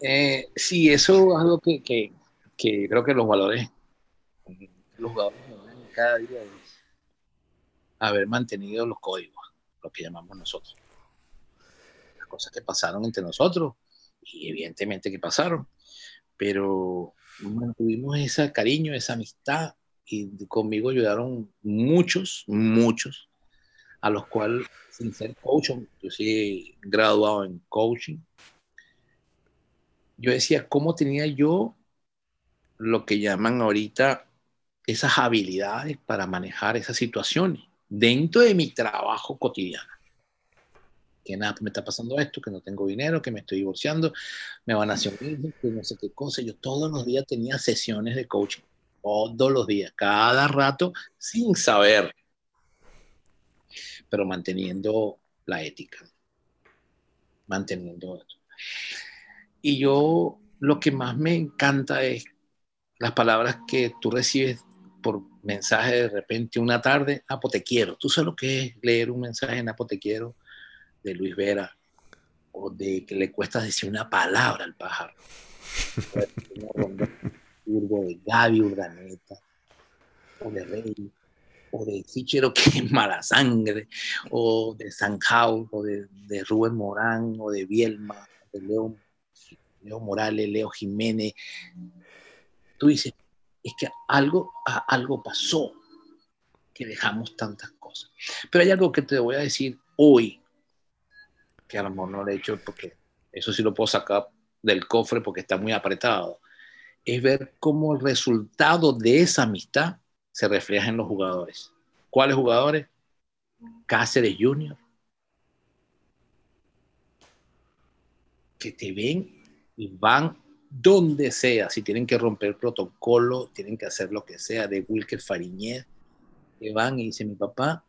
eh, sí, eso es algo que, creo que los valores, los jugadores cada día es haber mantenido los códigos, lo que llamamos nosotros. Las cosas que pasaron entre nosotros, y evidentemente que pasaron, pero mantuvimos ese cariño, esa amistad y conmigo ayudaron muchos, muchos, a los cuales, sin ser coach, yo soy graduado en coaching, yo decía, ¿cómo tenía yo lo que llaman ahorita esas habilidades para manejar esas situaciones dentro de mi trabajo cotidiano? que nada, me está pasando esto, que no tengo dinero, que me estoy divorciando, me van a hacer un que no sé qué cosa. Yo todos los días tenía sesiones de coaching, todos los días, cada rato, sin saber, pero manteniendo la ética, manteniendo esto. Y yo lo que más me encanta es las palabras que tú recibes por mensaje de repente una tarde, Apo, te quiero. ¿Tú sabes lo que es leer un mensaje en Apo, te quiero? de Luis Vera, o de que le cuesta decir una palabra al pájaro. [LAUGHS] de Gaby Urdaneta, o de Rey, o de Fichero [LAUGHS] que es mala sangre, o de Sanjao, o de, Rubén Morán, o de Bielma, de Leo, Leo Morales, Leo Jiménez. Tú dices, es que algo, algo pasó, que dejamos tantas cosas. Pero hay algo que te voy a decir hoy, que a lo mejor no lo he hecho porque eso sí lo puedo sacar del cofre porque está muy apretado, es ver cómo el resultado de esa amistad se refleja en los jugadores. ¿Cuáles jugadores? Cáceres Junior. Que te ven y van donde sea. Si tienen que romper el protocolo, tienen que hacer lo que sea. De Wilker Fariñez, que van y dicen, mi papá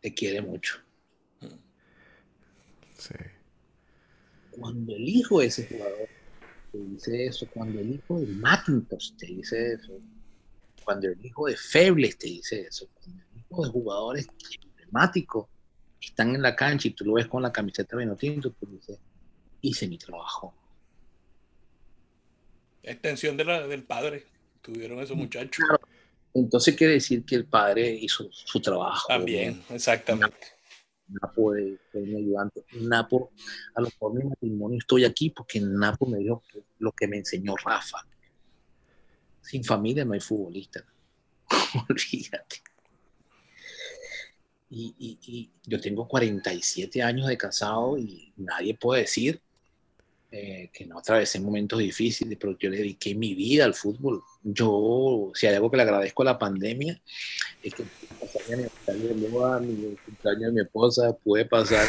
te quiere mucho cuando el hijo de ese jugador te dice eso, cuando el hijo de Macintosh te dice eso, cuando el hijo de Febles te dice eso, cuando el hijo de jugadores emblemáticos están en la cancha y tú lo ves con la camiseta de Tinto, tú dices, hice mi trabajo. Extensión de la, del padre, tuvieron esos muchachos. Entonces quiere decir que el padre hizo su trabajo. También, exactamente. Napo es, mi ayudante. Napo, a lo mejor mi matrimonio estoy aquí porque Napo me dio lo que me enseñó Rafa. Sin familia no hay futbolista. [LAUGHS] Olvídate. y, yo tengo 47 años de casado y nadie puede decir eh, que no atravesé momentos difíciles, pero yo le dediqué mi vida al fútbol. Yo, si hay algo que le agradezco a la pandemia, es que mi cumpleaños mi cumpleaños de mi esposa, pude pasar.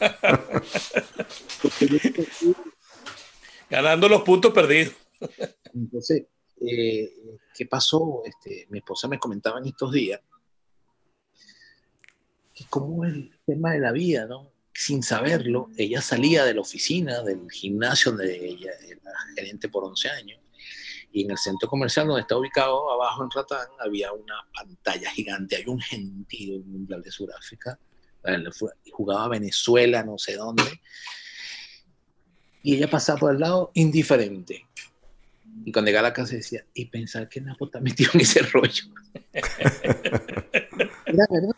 [LAUGHS] Ganando los puntos perdidos. Entonces, eh, ¿qué pasó? Este, mi esposa me comentaba en estos días que cómo es el tema de la vida, ¿no? Sin saberlo, ella salía de la oficina, del gimnasio donde ella era gerente por 11 años, y en el centro comercial donde está ubicado abajo en Ratán había una pantalla gigante, hay un gentío mundial de Sudáfrica, jugaba Venezuela, no sé dónde, y ella pasaba por el lado indiferente. Y cuando llegaba a la casa decía, y pensar que Napo está metido en ese rollo. Era verdad.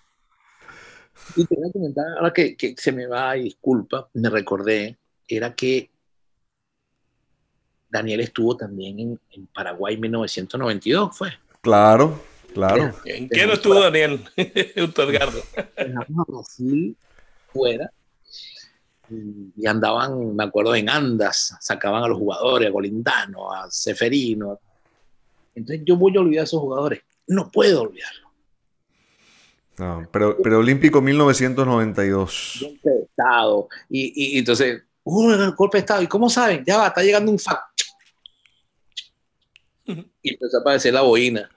Y te voy a comentar, ahora que, que se me va, y disculpa, me recordé, era que Daniel estuvo también en, en Paraguay en 1992, ¿fue? Claro, claro. ¿En qué no estuvo Daniel? [LAUGHS] Edgardo. Brasil fuera y andaban, me acuerdo, en andas, sacaban a los jugadores, a Golindano, a Seferino. Entonces yo voy a olvidar a esos jugadores. No puedo olvidarlo. No, pero, pero Olímpico 1992. Golpe de Estado. Y, y entonces, uh, golpe de Estado. ¿Y cómo saben? Ya va, está llegando un fact. Y empezó a aparecer la boina.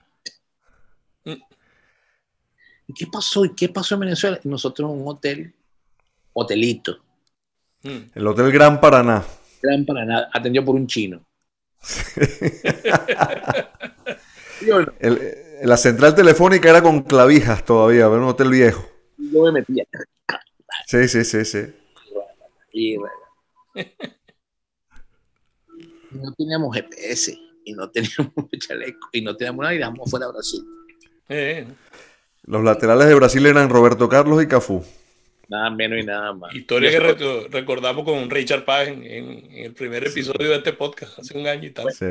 ¿Y qué pasó? ¿Y qué pasó en Venezuela? nosotros en un hotel, hotelito. El Hotel Gran Paraná. Gran Paraná, atendido por un chino. [LAUGHS] la central telefónica era con clavijas todavía, era un hotel viejo. Yo me metía. Sí, sí, sí, sí. Y no teníamos GPS y no teníamos chaleco y no teníamos nada y dejamos fuera de Brasil. Eh. Los laterales de Brasil eran Roberto Carlos y Cafú. Nada menos y nada más. Historia que recordamos con Richard Paz en, el primer episodio de este podcast, hace un año y tal. Sí.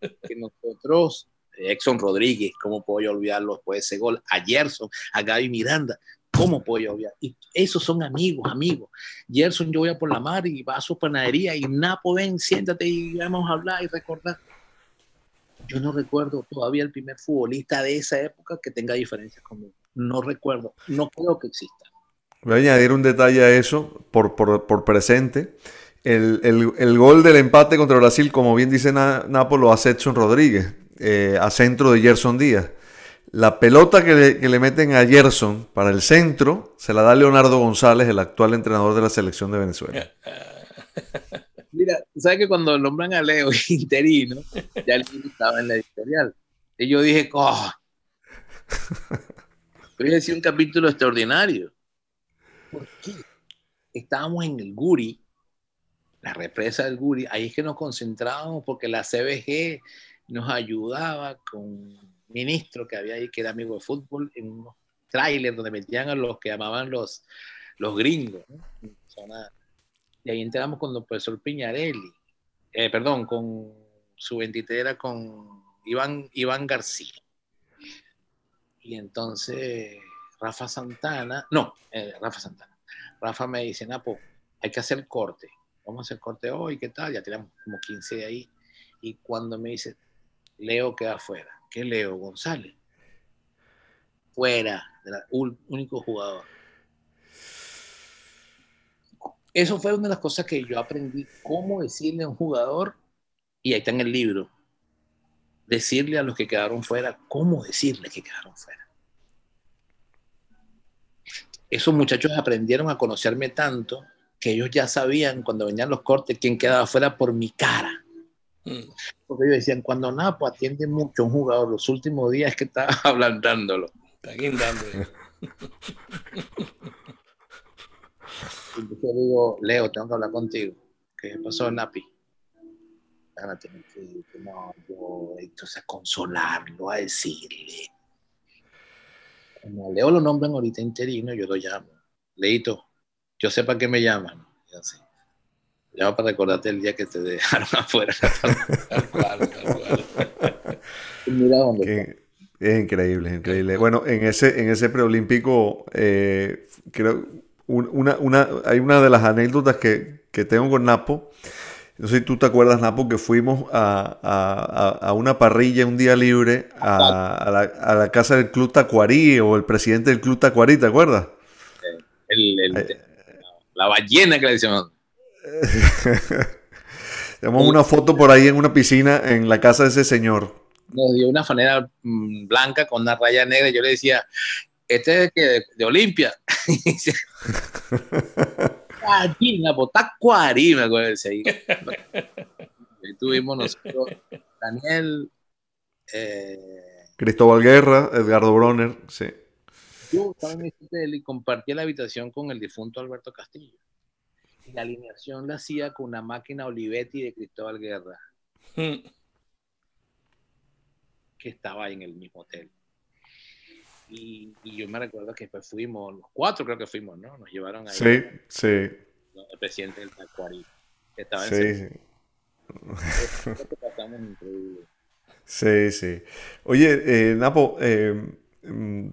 Que nosotros, Exxon Rodríguez, ¿cómo puedo yo olvidarlo después de ese gol? A Gerson, a Gaby Miranda, ¿cómo puedo yo olvidar? Y esos son amigos, amigos. Gerson, yo voy a por la mar y va a su panadería y Napo, ven, siéntate y vamos a hablar y recordar. Yo no recuerdo todavía el primer futbolista de esa época que tenga diferencias conmigo. No recuerdo, no creo que exista. Voy a añadir un detalle a eso por, por, presente. El, el, gol del empate contra Brasil, como bien dice Napo, lo hace Edson Rodríguez, eh, a centro de Gerson Díaz. La pelota que le, que le, meten a Gerson para el centro se la da Leonardo González, el actual entrenador de la selección de Venezuela. [LAUGHS] Mira, ¿sabes que cuando nombran a Leo [LAUGHS] interino, ya él estaba en la editorial? Y yo dije, oh, a decir un capítulo extraordinario. Estábamos en el Guri, la represa del Guri, ahí es que nos concentrábamos porque la CBG nos ayudaba con un ministro que había ahí que era amigo de fútbol en unos trailers donde metían a los que llamaban los, los gringos. Y ahí entramos con el profesor Piñarelli, eh, perdón, con su 23 era con Iván, Iván García. Y entonces Rafa Santana, no, eh, Rafa Santana. Rafa me dice, Napo, hay que hacer corte. Vamos a hacer corte hoy, ¿qué tal? Ya tenemos como 15 de ahí. Y cuando me dice, Leo queda fuera. ¿Qué Leo? González. Fuera, del único jugador. Eso fue una de las cosas que yo aprendí, cómo decirle a un jugador, y ahí está en el libro, decirle a los que quedaron fuera, cómo decirle que quedaron fuera esos muchachos aprendieron a conocerme tanto que ellos ya sabían cuando venían los cortes quién quedaba fuera por mi cara. Mm. Porque ellos decían, cuando Napo atiende mucho a un jugador los últimos días es que está [LAUGHS] ablandándolo. Está guindando. [LAUGHS] Entonces yo digo, Leo, tengo que hablar contigo. ¿Qué pasó, Napi? No, yo, entonces a consolarlo, a decirle, como Leo lo nombran ahorita interino, yo lo llamo. Leito, yo sé para qué me llaman. Ya sé. Llamo para recordarte el día que te dejaron [LAUGHS] afuera. [LAUGHS] Mira dónde Es increíble, es increíble. Bueno, en ese, en ese preolímpico, eh, creo, una, una, hay una de las anécdotas que, que tengo con Napo. No sé si tú te acuerdas, Napo, que fuimos a, a, a una parrilla un día libre a, la, a, la, casa del Club Tacuarí o el presidente del Club Tacuarí, ¿te acuerdas? El, el, la ballena que le decimos. [LAUGHS] Tenemos una foto por ahí en una piscina en la casa de ese señor. Nos dio una fanera mm, blanca con una raya negra. Yo le decía, este es de, de Olimpia. [LAUGHS] [LAUGHS] Tacuarí, Tacuarí, me acuerdo de ese ahí. [LAUGHS] Ahí tuvimos nosotros, Daniel. Eh, Cristóbal Guerra, Edgardo Broner, sí. Yo también y compartí la habitación con el difunto Alberto Castillo. Y la alineación la hacía con una máquina Olivetti de Cristóbal Guerra. que estaba en el mismo hotel. Y, y, yo me recuerdo que después fuimos, los cuatro creo que fuimos, ¿no? Nos llevaron ahí. Sí, sí. El presidente del Tacuarí. Que estaba en sí, sí. sí, sí. Oye, eh, Napo, eh, mm,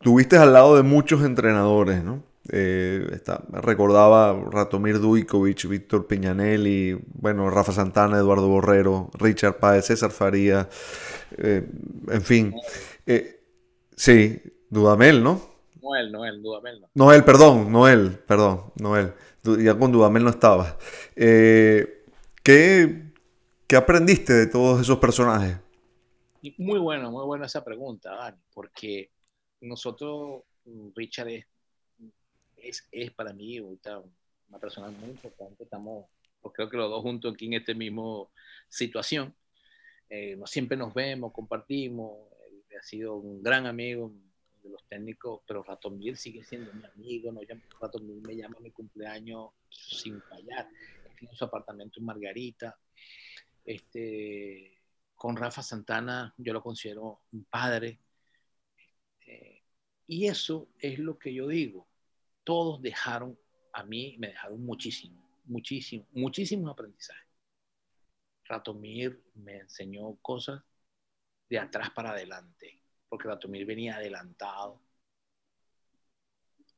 tuviste al lado de muchos entrenadores, ¿no? Eh, está, recordaba Ratomir Duikovic, Víctor Piñanelli, bueno, Rafa Santana, Eduardo Borrero, Richard Páez, César Faría, eh, en fin. Eh, sí, Dudamel, ¿no? Noel, Noel, Dudamel no. Noel, perdón, Noel, perdón, Noel. Ya con Dudamel no estaba. ¿qué, ¿Qué aprendiste de todos esos personajes? Muy bueno, muy buena esa pregunta, Dani, porque nosotros, Richard es, es, es para mí una persona muy importante, estamos, pues creo que los dos juntos aquí en esta misma situación, eh, siempre nos vemos, compartimos, ha sido un gran amigo de los técnicos, pero Ratomil sigue siendo mi amigo, no Ratomil me llama a mi cumpleaños sin fallar, tiene su apartamento en Margarita, este, con Rafa Santana yo lo considero un padre, y eso es lo que yo digo. Todos dejaron, a mí me dejaron muchísimo, muchísimo, muchísimos aprendizajes. Ratomir me enseñó cosas de atrás para adelante, porque Ratomir venía adelantado.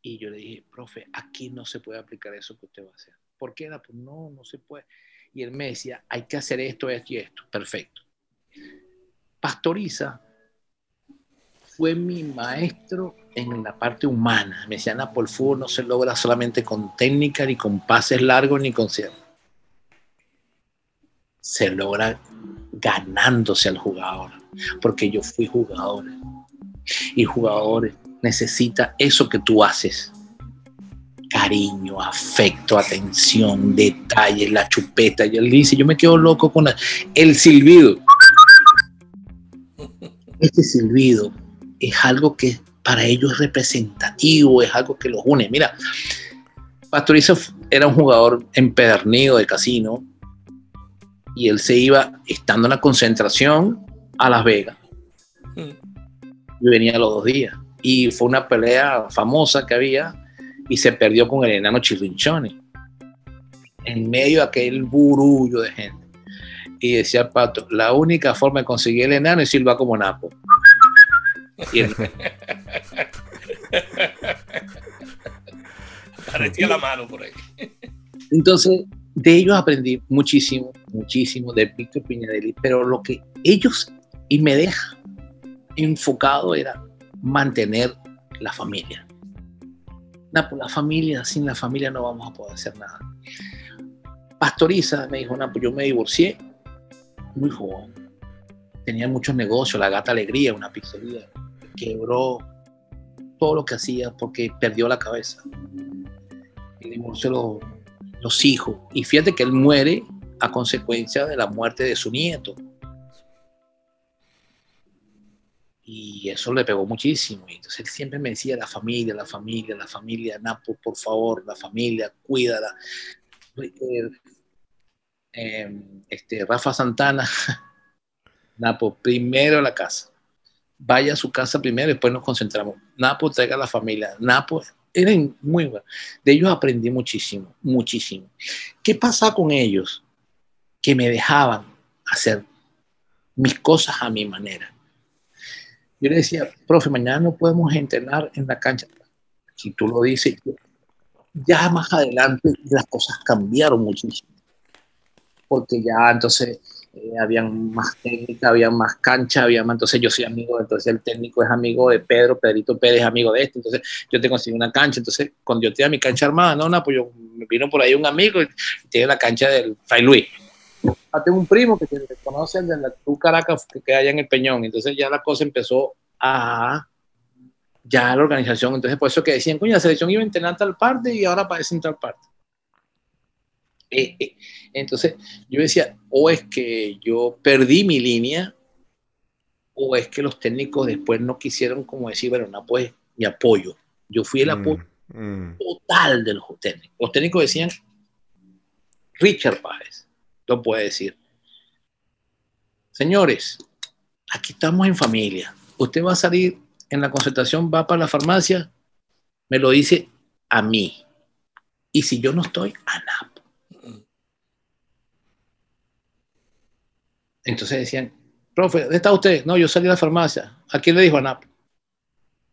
Y yo le dije, profe, aquí no se puede aplicar eso que usted va a hacer. ¿Por qué? Pues no, no se puede. Y él me decía, hay que hacer esto, esto y esto. Perfecto. Pastoriza fue mi maestro en la parte humana. Me decía, por fútbol no se logra solamente con técnica, ni con pases largos, ni con cierre. Se logra ganándose al jugador, porque yo fui jugador. Y jugadores necesita eso que tú haces. Cariño, afecto, atención, detalles, la chupeta. Y él dice, yo me quedo loco con el silbido. Este silbido es algo que para ellos es representativo, es algo que los une. Mira, Pastoriza era un jugador empedernido de casino y él se iba, estando en la concentración, a Las Vegas. Y venía los dos días. Y fue una pelea famosa que había y se perdió con el enano Chirrinchoni en medio de aquel burullo de gente. Y decía Pato, la única forma de conseguir el enano es silbar como Napo. Parecía [LAUGHS] la mano por ahí. Entonces, de ellos aprendí muchísimo, muchísimo de Víctor Piñadelli, pero lo que ellos y me deja enfocado era mantener la familia. No, pues la familia, sin la familia no vamos a poder hacer nada. Pastoriza me dijo, no, pues yo me divorcié muy joven. Tenía muchos negocios, la gata alegría, una pizzería quebró todo lo que hacía porque perdió la cabeza. Y divorció los, los hijos. Y fíjate que él muere a consecuencia de la muerte de su nieto. Y eso le pegó muchísimo. Y entonces él siempre me decía, la familia, la familia, la familia, Napo, por favor, la familia, cuídala. Eh, este, Rafa Santana, [LAUGHS] Napo, primero la casa vaya a su casa primero y después nos concentramos. Napo traiga a la familia. Napo, eran muy buenos. De ellos aprendí muchísimo, muchísimo. ¿Qué pasa con ellos? Que me dejaban hacer mis cosas a mi manera. yo le decía, profe, mañana no podemos entrenar en la cancha. Si tú lo dices, ya más adelante las cosas cambiaron muchísimo. Porque ya entonces eh, habían más técnica, había más cancha, había más, entonces yo soy amigo, entonces el técnico es amigo de Pedro, Pedrito Pérez es amigo de este, entonces yo tengo así una cancha, entonces cuando yo tenía mi cancha armada, no, no, pues yo, me vino por ahí un amigo y tiene la cancha del Fray Luis. Ah, tengo un primo que se conoce el de la tu Caracas que queda allá en el Peñón, entonces ya la cosa empezó a ya la organización, entonces por eso que decían, coño, la selección iba a entrenar tal parte y ahora aparece en tal parte. Eh, eh, entonces yo decía, o es que yo perdí mi línea, o es que los técnicos después no quisieron como decir, bueno, no, pues mi apoyo. Yo fui el mm, apoyo mm. total de los técnicos. Los técnicos decían, Richard Páez, puede decir. Señores, aquí estamos en familia. Usted va a salir en la concentración, va para la farmacia, me lo dice a mí. Y si yo no estoy, a NAP. Entonces decían, profe, ¿dónde está usted? No, yo salí a la farmacia. ¿A quién le dijo a NAP?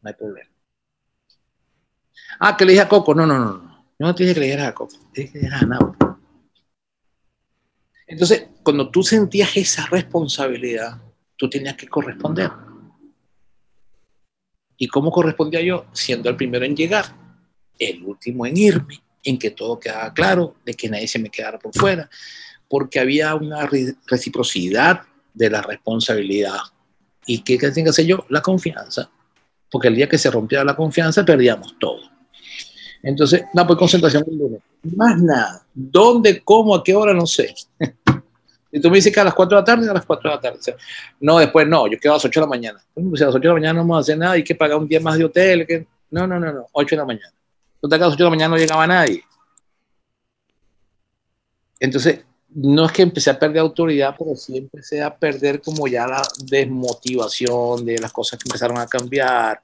No hay problema. Ah, que le dije a Coco. No, no, no. no. Yo no te dije que le dijeras a Coco. Dije que le dijeras a NAP. Entonces, cuando tú sentías esa responsabilidad, tú tenías que corresponder. ¿Y cómo correspondía yo? Siendo el primero en llegar, el último en irme, en que todo quedaba claro, de que nadie se me quedara por fuera, porque había una reciprocidad de la responsabilidad. ¿Y qué tenía que hacer yo? La confianza. Porque el día que se rompía la confianza, perdíamos todo. Entonces, no, pues concentración Más nada. ¿Dónde, cómo, a qué hora? No sé. [LAUGHS] Y tú me dices que a las 4 de la tarde, a las 4 de la tarde. no, después no, yo quedo a las 8 de la mañana. Pues a las 8 de la mañana no vamos a hacer nada, hay que pagar un día más de hotel. Que... No, no, no, no, 8 de la mañana. Entonces a las 8 de la mañana no llegaba nadie. Entonces, no es que empecé a perder autoridad, pero sí empecé a perder como ya la desmotivación de las cosas que empezaron a cambiar,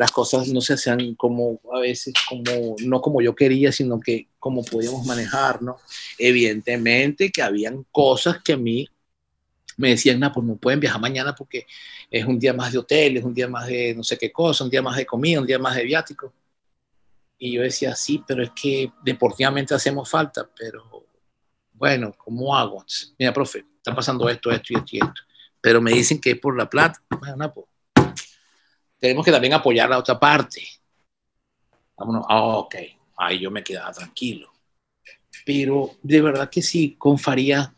las cosas no se hacían como a veces, como, no como yo quería, sino que como podíamos manejar, ¿no? Evidentemente que habían cosas que a mí me decían, no, pues no pueden viajar mañana porque es un día más de hotel, es un día más de no sé qué cosa, un día más de comida, un día más de viático. Y yo decía, sí, pero es que deportivamente hacemos falta, pero bueno, ¿cómo hago? Mira, profe, está pasando esto, esto y esto y esto. Pero me dicen que es por la plata. Bueno, pues, tenemos que también apoyar la otra parte. Vámonos, ah, ok, ahí yo me quedaba tranquilo. Pero de verdad que sí, con Faría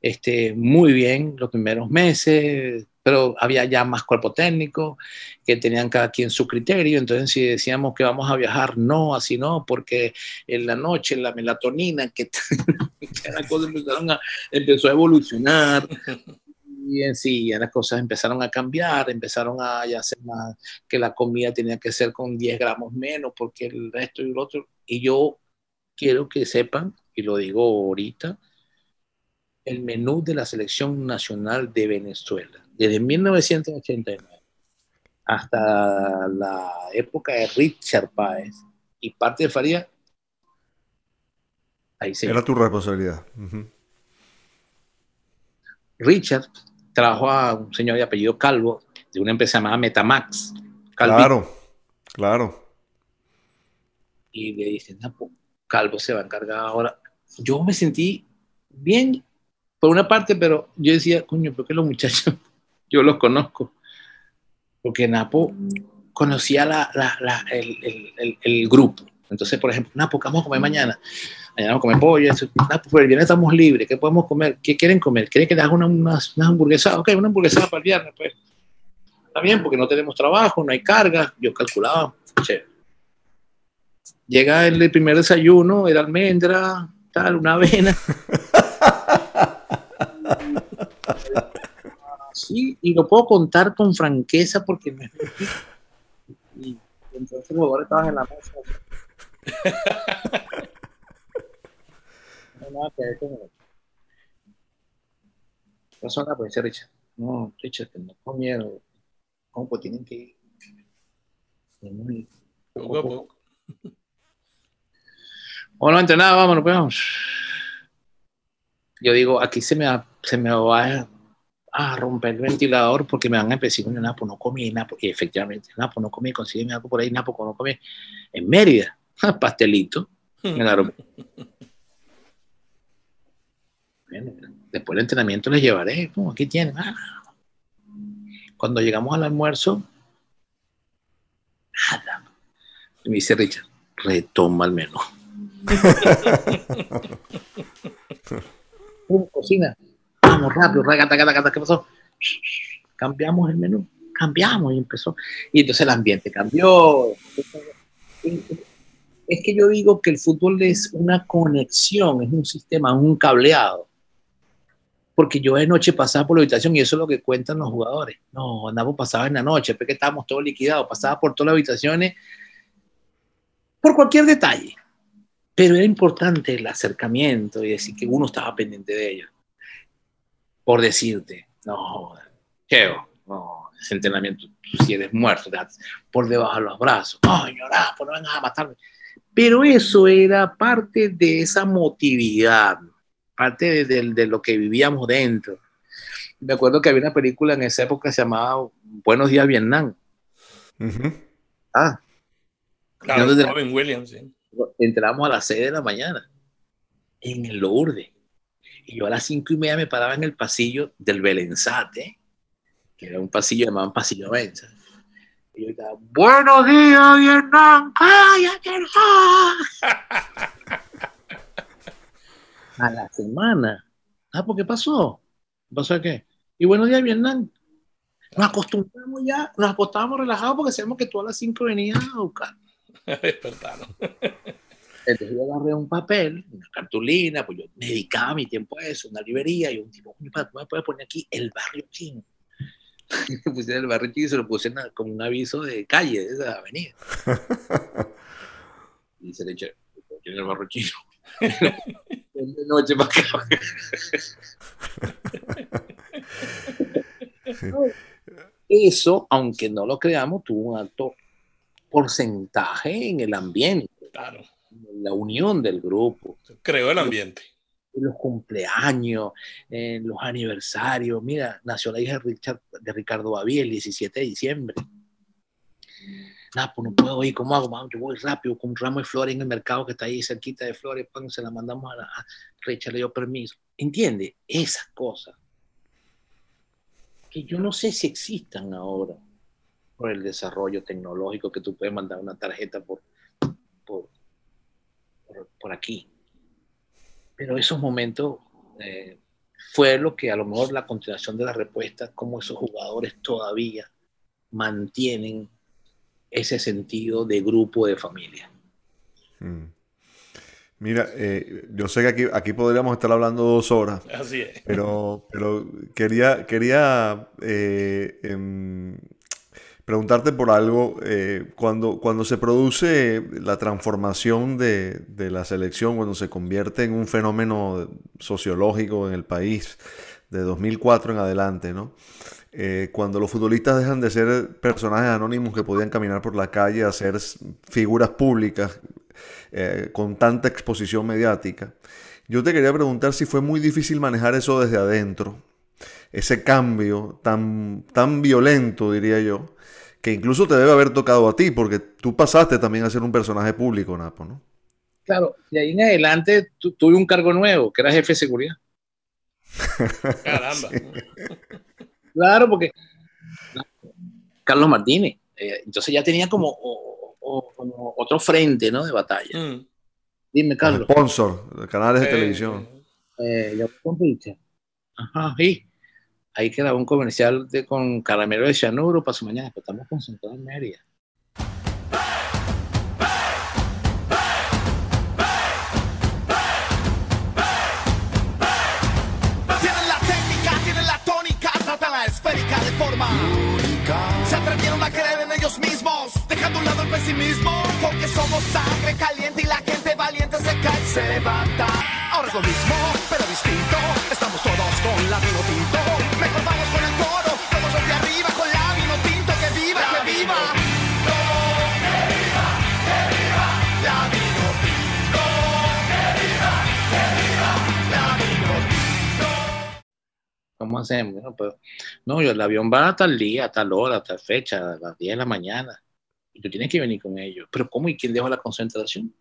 este, muy bien los primeros meses, pero había ya más cuerpo técnico, que tenían cada quien su criterio, entonces si decíamos que vamos a viajar, no, así no, porque en la noche la melatonina, que, [LAUGHS] que la cosa a, empezó a evolucionar, y en sí ya las cosas empezaron a cambiar, empezaron a hacer más, que la comida tenía que ser con 10 gramos menos, porque el resto y el otro. Y yo quiero que sepan, y lo digo ahorita, el menú de la selección nacional de Venezuela, desde 1989 hasta la época de Richard Páez y parte de Faría, ahí se Era tu responsabilidad. Richard trabajó a un señor de apellido Calvo de una empresa llamada Metamax. Claro, claro. Y le dicen, pues, Calvo se va a encargar ahora. Yo me sentí bien por una parte, pero yo decía, coño, ¿por qué los muchachos? [LAUGHS] Yo los conozco. Porque Napo conocía la, la, el, el, el, grupo. Entonces, por ejemplo, Napo, ¿qué vamos a comer mañana? mañana vamos a comer pollo, ah, pues el viernes estamos libres, ¿qué podemos comer? ¿Qué quieren comer? ¿Quieren que les haga una, unas, hamburguesas? Ok, una hamburguesa para el viernes, pues. Está bien, porque no tenemos trabajo, no hay carga, yo calculaba, che. Llega el primer desayuno, era almendra, tal, una avena. [LAUGHS] Sí, y lo puedo contar con franqueza porque me... Y entonces los jugadores estaban en la mesa [LAUGHS] nada que ver con el persona puede ser Richard. No, Richard, que no con miedo. ¿Cómo pues tienen que ir? Muy, poco a poco. [LAUGHS] Bueno, entrenada, vámonos, pues vamos. Yo digo, aquí se me, se me va a romper el ventilador porque me van a empezar con Napo, no comí Napo, y efectivamente, Napo, no comí, consigue algo por ahí, Napo, no comí, en Mérida, [LAUGHS] pastelito, en el aeropuerto. Bueno, después del entrenamiento les llevaré, como aquí tienen. Ah. Cuando llegamos al almuerzo, nada. Y me dice Richard, retoma el menú. [LAUGHS] cocina. Vamos rápido, ¿qué pasó? Cambiamos el menú, cambiamos y empezó. Y entonces el ambiente cambió. Es que yo digo que el fútbol es una conexión, es un sistema, un cableado. Porque yo de noche pasaba por la habitación y eso es lo que cuentan los jugadores. No, andamos pasaba en la noche, porque estábamos todos liquidados, pasaba por todas las habitaciones por cualquier detalle. Pero era importante el acercamiento y decir que uno estaba pendiente de ellos. Por decirte, no, Cheo, no, ese entrenamiento, si eres muerto, por debajo de los brazos, no, llorar, pues no vengas a matarme. Pero eso era parte de esa motividad, parte de, lo que vivíamos dentro. Me acuerdo que había una película en esa época que se llamaba Buenos días Vietnam. Ah. Claro, Robin Williams, sí entramos a las 6 de la mañana en el Lourdes. Y yo a las cinco y media me paraba en el pasillo del Belenzate, que era un pasillo llamado Pasillo Benza. Y yo gritaba, ¡Buenos días, Vietnam! ¡Cállate! [LAUGHS] a la semana. Ah, ¿por qué pasó? ¿Pasó qué? Y buenos días, Vietnam. Nos acostumbramos ya, nos acostábamos relajados porque sabemos que tú a las 5 venías a buscar. [LAUGHS] Despertaron. [LAUGHS] Entonces yo agarré un papel, una cartulina, pues yo dedicaba mi tiempo a eso, una librería, y un tipo, ¿me puedes poner aquí el barrio chino? [LAUGHS] me puse el barrio chino y se lo puse como un aviso de calle, de esa avenida. [LAUGHS] y se le echó, en el barrio chino. de [LAUGHS] noche para acá. Eso, aunque no lo creamos, tuvo un alto porcentaje en el ambiente. Claro. En la unión del grupo. Creó el ambiente. Los cumpleaños, los aniversarios. Mira, nació la hija de, Richard, de Ricardo Baví el 17 de diciembre. Nada, pues no puedo ir, ¿cómo hago? yo voy rápido con un ramo de flores en el mercado que está ahí cerquita de flores, se la mandamos a, la, Richard, le dio permiso. ¿Entiende? Esas cosas que yo no sé si existan ahora por el desarrollo tecnológico que tú puedes mandar una tarjeta por, por, por, aquí. Pero esos momentos eh, fue lo que a lo mejor la continuación de la respuesta, como esos jugadores todavía mantienen ese sentido de grupo, de familia. Mm. Mira, eh, yo sé que aquí, aquí podríamos estar hablando dos horas. Así es. Pero, pero quería, quería eh, em, preguntarte por algo. Eh, cuando, cuando se produce la transformación de, la selección, cuando se convierte en un fenómeno sociológico en el país de 2004 en adelante, ¿no? Eh, cuando los futbolistas dejan de ser personajes anónimos que podían caminar por la calle a ser figuras públicas eh, con tanta exposición mediática, yo te quería preguntar si fue muy difícil manejar eso desde adentro, ese cambio tan, tan violento, diría yo, que incluso te debe haber tocado a ti, porque tú pasaste también a ser un personaje público, Napo, ¿no? Claro, y ahí en adelante tuve un cargo nuevo, que era jefe de seguridad. [LAUGHS] Caramba. Claro, porque Carlos Martínez, eh, entonces ya tenía como, otro frente, ¿no? De batalla. Mm. Dime, Carlos. Sponsor canales de eh, televisión. Eh, yo Ajá, sí ahí quedaba un comercial de, con caramelo de cianuro para su mañana, pero estamos concentrados en Mérida. Esférica de forma única. Se atrevieron a creer en ellos mismos, dejando a un lado el pesimismo, porque somos sangre caliente y la gente valiente se cae y se levanta. Ahora es lo mismo, pero distinto, estamos todos con la tinto. ¿Cómo hacemos? No, pues, no, yo, el avión va a tal día, a tal hora, a tal fecha, a las 10 de la mañana. Y tú tienes que venir con ellos. Pero ¿cómo y quién deja la concentración?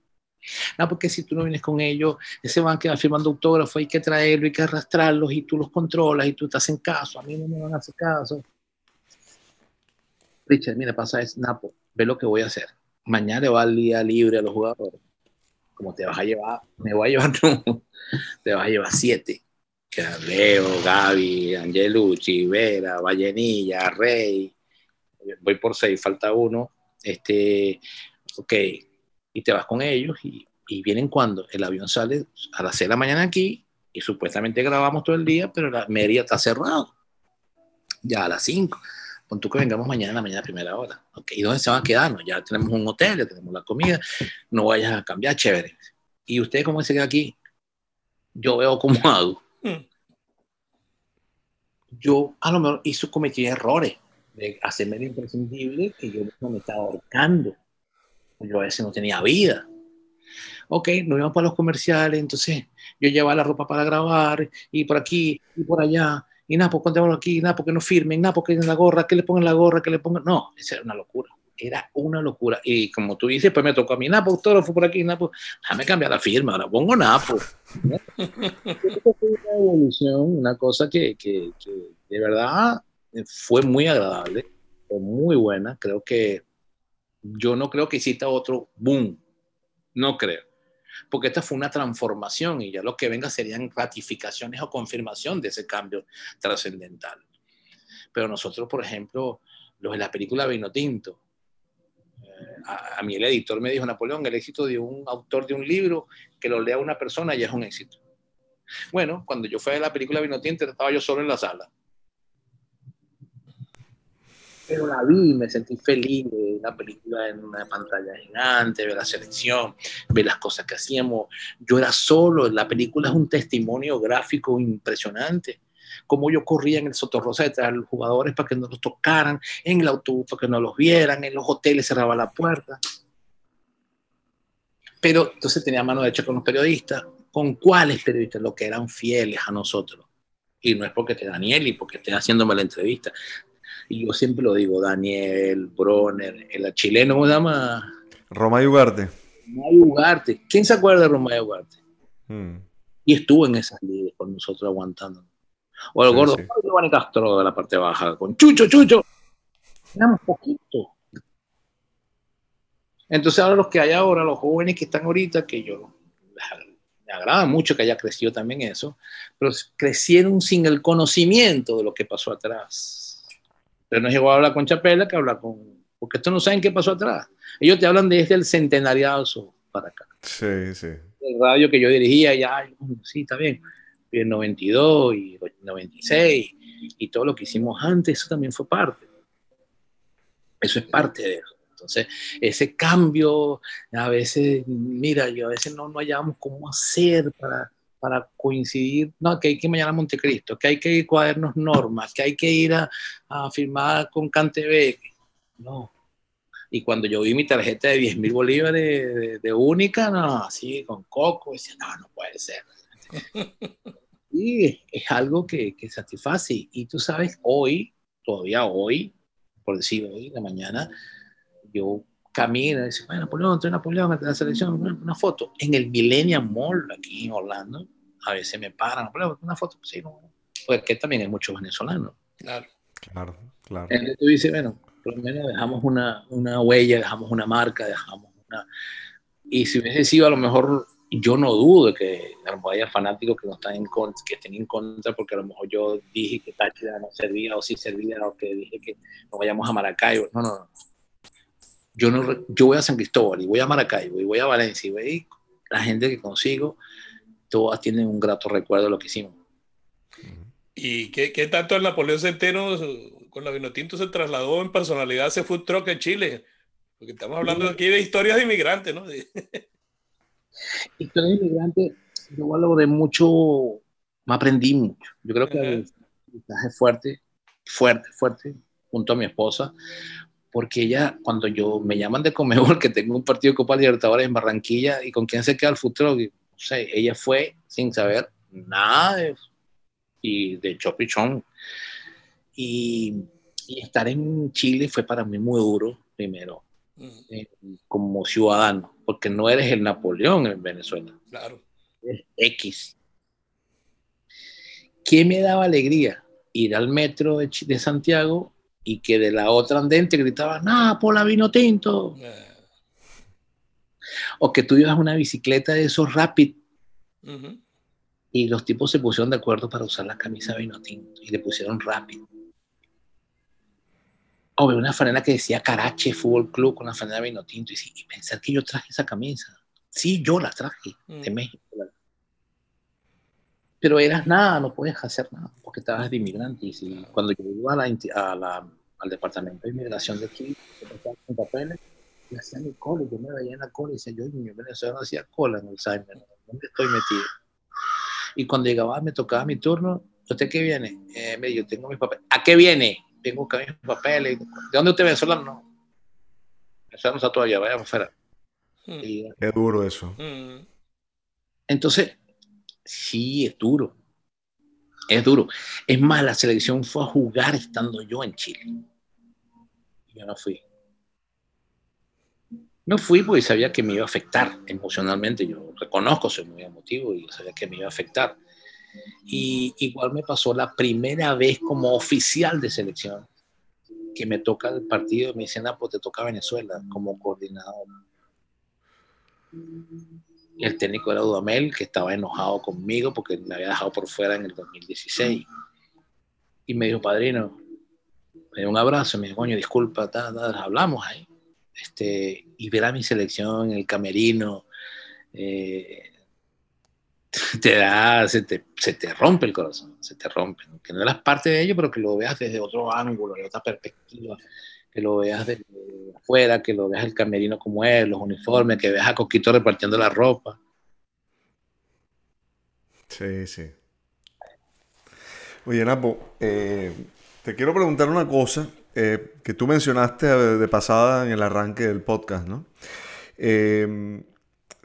No, porque si tú no vienes con ellos, ese van a quedar firmando autógrafos, hay que traerlo, hay que arrastrarlos y tú los controlas y tú estás en caso. A mí no me van a hacer caso. Richard, mira, pasa es, Napo, ve lo que voy a hacer. Mañana le va el día libre a los jugadores. Como te vas a llevar, me voy a llevar, [LAUGHS] no, te vas a llevar siete que Leo, Gaby, Angelucci, Vera, Vallenilla, Rey, voy por seis, falta uno, este, ok, y te vas con ellos y, vienen cuando el avión sale a las 6 de la mañana aquí y supuestamente grabamos todo el día, pero la media está cerrado, ya a las 5. Pon tú que vengamos mañana, la mañana primera hora. Ok, ¿y dónde se van a quedar? ya tenemos un hotel, ya tenemos la comida, no vayas a cambiar, chévere. ¿Y usted cómo se queda aquí? Yo veo cómo hago yo a lo mejor hizo, cometí errores de hacerme imprescindible que yo me estaba ahorcando. Yo a veces no tenía vida. Ok, nos íbamos para los comerciales, entonces yo llevaba la ropa para grabar y por aquí y por allá. Y nada, pues contémoslo aquí, nada, porque no firmen, nada, porque en la gorra, que le pongan la gorra, que le pongan. No, esa era una locura. Era una locura. Y como tú dices, pues me tocó a mí, Napo, autógrafo por aquí, Napo. Déjame cambiar la firma, ahora pongo Napo. una [LAUGHS] evolución, una cosa que, que, que de verdad fue muy agradable, fue muy buena. Creo que yo no creo que hiciste otro boom. No creo. Porque esta fue una transformación y ya lo que venga serían ratificaciones o confirmación de ese cambio trascendental. Pero nosotros, por ejemplo, los de la película Vino A, mí el editor me dijo, Napoleón, el éxito de un autor de un libro, que lo lea una persona ya es un éxito. Bueno, cuando yo fui a la película Vinotinto, estaba yo solo en la sala. Pero la vi me sentí feliz de la película en una pantalla gigante, ver la selección, ver las cosas que hacíamos. Yo era solo, la película es un testimonio gráfico impresionante como yo corría en el Sotorrosa detrás de los jugadores para que no los tocaran, en el autobús para que no los vieran, en los hoteles cerraba la puerta. Pero entonces tenía mano derecha con los periodistas. ¿Con cuáles periodistas? Los que eran fieles a nosotros. Y no es porque te Daniel y porque esté haciéndome la entrevista. Y yo siempre lo digo, Daniel, Bronner, el chileno, ¿cómo se llama? Romay Ugarte. Romay Ugarte. ¿Quién se acuerda de Romay Ugarte? Hmm. Y estuvo en esas líneas con nosotros aguantando. O el gordo Giovanni Castro de la parte baja, con Chucho, Chucho. Éramos poquito. Entonces ahora los que hay ahora, los jóvenes que están ahorita, que yo me agrada mucho que haya crecido también eso, pero crecieron sin el conocimiento de lo que pasó atrás. Pero no llegó a hablar con Chapela que habla con... Porque estos no saben qué pasó atrás. Ellos te hablan desde el centenariado para acá. Sí, sí. El radio que yo dirigía, ya, sí, está bien el 92 y el 96 y todo lo que hicimos antes, eso también fue parte. Eso es parte de eso. Entonces, ese cambio, a veces, mira, yo a veces no, no hallamos cómo hacer para, para coincidir, no, que hay que ir mañana a Montecristo, que hay que ir cuadernos normas, que hay que ir a, a firmar con CanTV. No. Y cuando yo vi mi tarjeta de 10 mil bolívares de, única, no, así con coco, decía, no, no puede ser. [LAUGHS] y es algo que, que, satisface. Y tú sabes, hoy, todavía hoy, por decir hoy, la mañana, yo camino y dice, bueno, Napoleón, estoy Napoleón, ante la selección, una, foto. En el Millennium Mall, aquí en Orlando, a veces me paran, Napoleón, una foto, sí, no. Porque también hay muchos venezolanos. Claro, claro, claro. Entonces tú dices, bueno, por lo menos dejamos una, una huella, dejamos una marca, dejamos una... Y si hubiese sido a lo mejor yo no dudo que haya fanáticos que no están en contra, que estén en contra porque a lo mejor yo dije que Táchira no servía o sí servía o que dije que no vayamos a Maracaibo. No, no, no. Yo, no, yo voy a San Cristóbal y voy a Maracaibo y voy a Valencia y voy, la gente que consigo, todas tienen un grato recuerdo de lo que hicimos. ¿Y qué, qué tanto el Napoleón Centeno con la Vinotinto se trasladó en personalidad a ese food truck en Chile? Porque estamos hablando aquí de historias de inmigrantes, ¿no? [LAUGHS] Historia de inmigrante, yo lo de mucho, me aprendí mucho. Yo creo que el mensaje fuerte, fuerte, fuerte, junto a mi esposa, porque ella, cuando yo me llaman de Comebol, [LAUGHS] que tengo un partido de Copa Libertadores en Barranquilla, y con quién se queda el futuro, no sé, ella fue sin saber nada de y de Chopichón. Y, y estar en Chile fue para mí muy duro, primero, eh, como ciudadano, porque no eres el Napoleón en Venezuela. Claro. Es X. ¿Qué me daba alegría? Ir al metro de, de Santiago y que de la otra andente gritaban, ¡Ah, por la vino tinto! Eh, O que tú ibas una bicicleta de esos Rapid y los tipos se pusieron de acuerdo para usar la camisa vino tinto y le pusieron Rapid. O una franela que decía Carache Fútbol Club con la franela vino tinto y, sí, y pensar que yo traje esa camisa. Sí, yo la traje de Mm. México. Pero eras nada, no podías hacer nada porque estabas de inmigrante. Y cuando yo iba a la, a la- al departamento de inmigración de aquí, con papeles, y hacía mi cola, y yo me veía en la cola y decía, yo en Venezuela no hacía cola en Alzheimer, ¿dónde estoy metido? Y cuando llegaba, me tocaba mi turno, ¿usted qué viene? Eh, mire, yo tengo mis papeles. ¿A qué viene? Tengo acá mis papeles. ¿De dónde usted es venezolano? No. Venezolano está todavía, vaya afuera. Mm. Y, Qué duro eso. Mm. Entonces, sí, es duro. Es duro. Es más, la selección fue a jugar estando yo en Chile. Yo no fui. No fui porque sabía que me iba a afectar emocionalmente. Yo reconozco, soy muy emotivo y sabía que me iba a afectar. Y igual me pasó la primera vez como oficial de selección que me toca el partido. Me dicen, ah, pues te toca Venezuela como coordinador. Y el técnico era Dudamel, que estaba enojado conmigo porque me había dejado por fuera en el 2016. Y me dijo, padrino, me dio un abrazo, me dijo, coño, disculpa, ta, ta, hablamos ahí. Este, y ver a mi selección en el camerino, eh, [LAUGHS] te da, se te, se te rompe el corazón, se te rompe. Que no eras parte de ello, pero que lo veas desde otro ángulo, de otra perspectiva, que lo veas desde afuera, que lo veas el camerino como es, los uniformes, que veas a Coquito repartiendo la ropa. Sí, sí. Oye, Napo, eh, te quiero preguntar una cosa eh, que tú mencionaste de de pasada en el arranque del podcast, ¿no? Eh,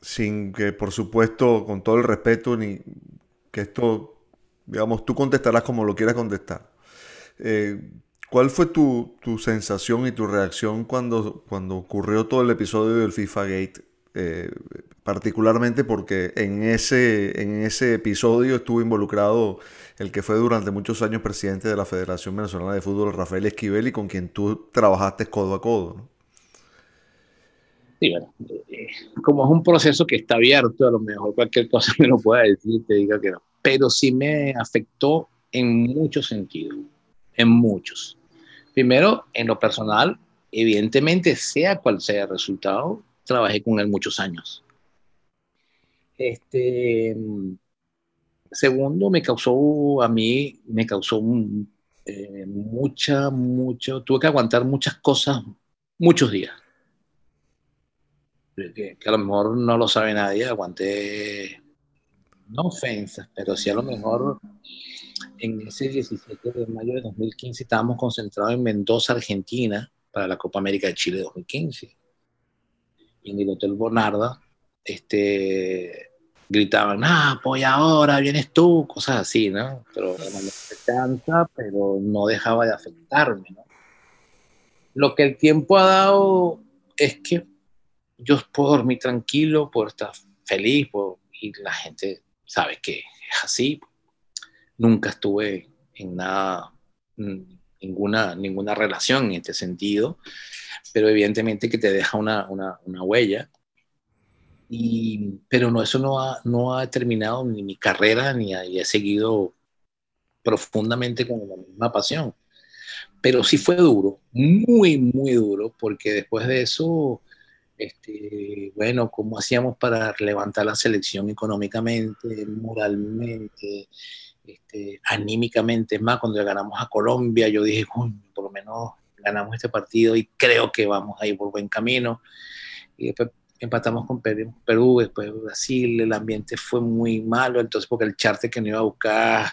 sin que, por supuesto, con todo el respeto, ni que esto, digamos, tú contestarás como lo quieras contestar. Eh, ¿cuál fue tu, tu sensación y tu reacción cuando, cuando ocurrió todo el episodio del FIFA Gate? Eh, particularmente porque en ese, en ese episodio estuvo involucrado el que fue durante muchos años presidente de la Federación Venezolana de Fútbol, Rafael Esquivel, y con quien tú trabajaste codo a codo. ¿no? Sí, bueno, eh, como es un proceso que está abierto, a lo mejor cualquier cosa [LAUGHS] que no pueda decir te diga que no. Pero sí me afectó en muchos sentidos, en muchos. Primero, en lo personal, evidentemente, sea cual sea el resultado, trabajé con él muchos años. Este, segundo, me causó, a mí, me causó eh, mucha, mucho, tuve que aguantar muchas cosas muchos días que, a lo mejor no lo sabe nadie, aguanté, no ofensas, pero sí a lo mejor en ese 17 de mayo de 2015 estábamos concentrados en Mendoza, Argentina, para la Copa América de Chile 2015. Y en el Hotel Bonarda, este, gritaban, ah, pues ahora vienes tú, cosas así, ¿no? Pero me cansa, pero no dejaba de afectarme, ¿no? Lo que el tiempo ha dado es que yo puedo dormir tranquilo, puedo estar feliz, puedo, y la gente sabe que es así. Nunca estuve en nada, ninguna, ninguna relación en este sentido, pero evidentemente que te deja una, una, una huella. Y, pero no, eso no ha, no ha terminado ni mi carrera, ni, ha, y he seguido profundamente con la misma pasión. Pero sí fue duro, muy, muy duro, porque después de eso este, bueno, cómo hacíamos para levantar la selección económicamente, moralmente, este, anímicamente. Es más, cuando ganamos a Colombia, yo dije, por lo menos ganamos este partido y creo que vamos a ir por buen camino. Y después empatamos con Perú, Perú, después Brasil, el ambiente fue muy malo, entonces porque el charter que no iba a buscar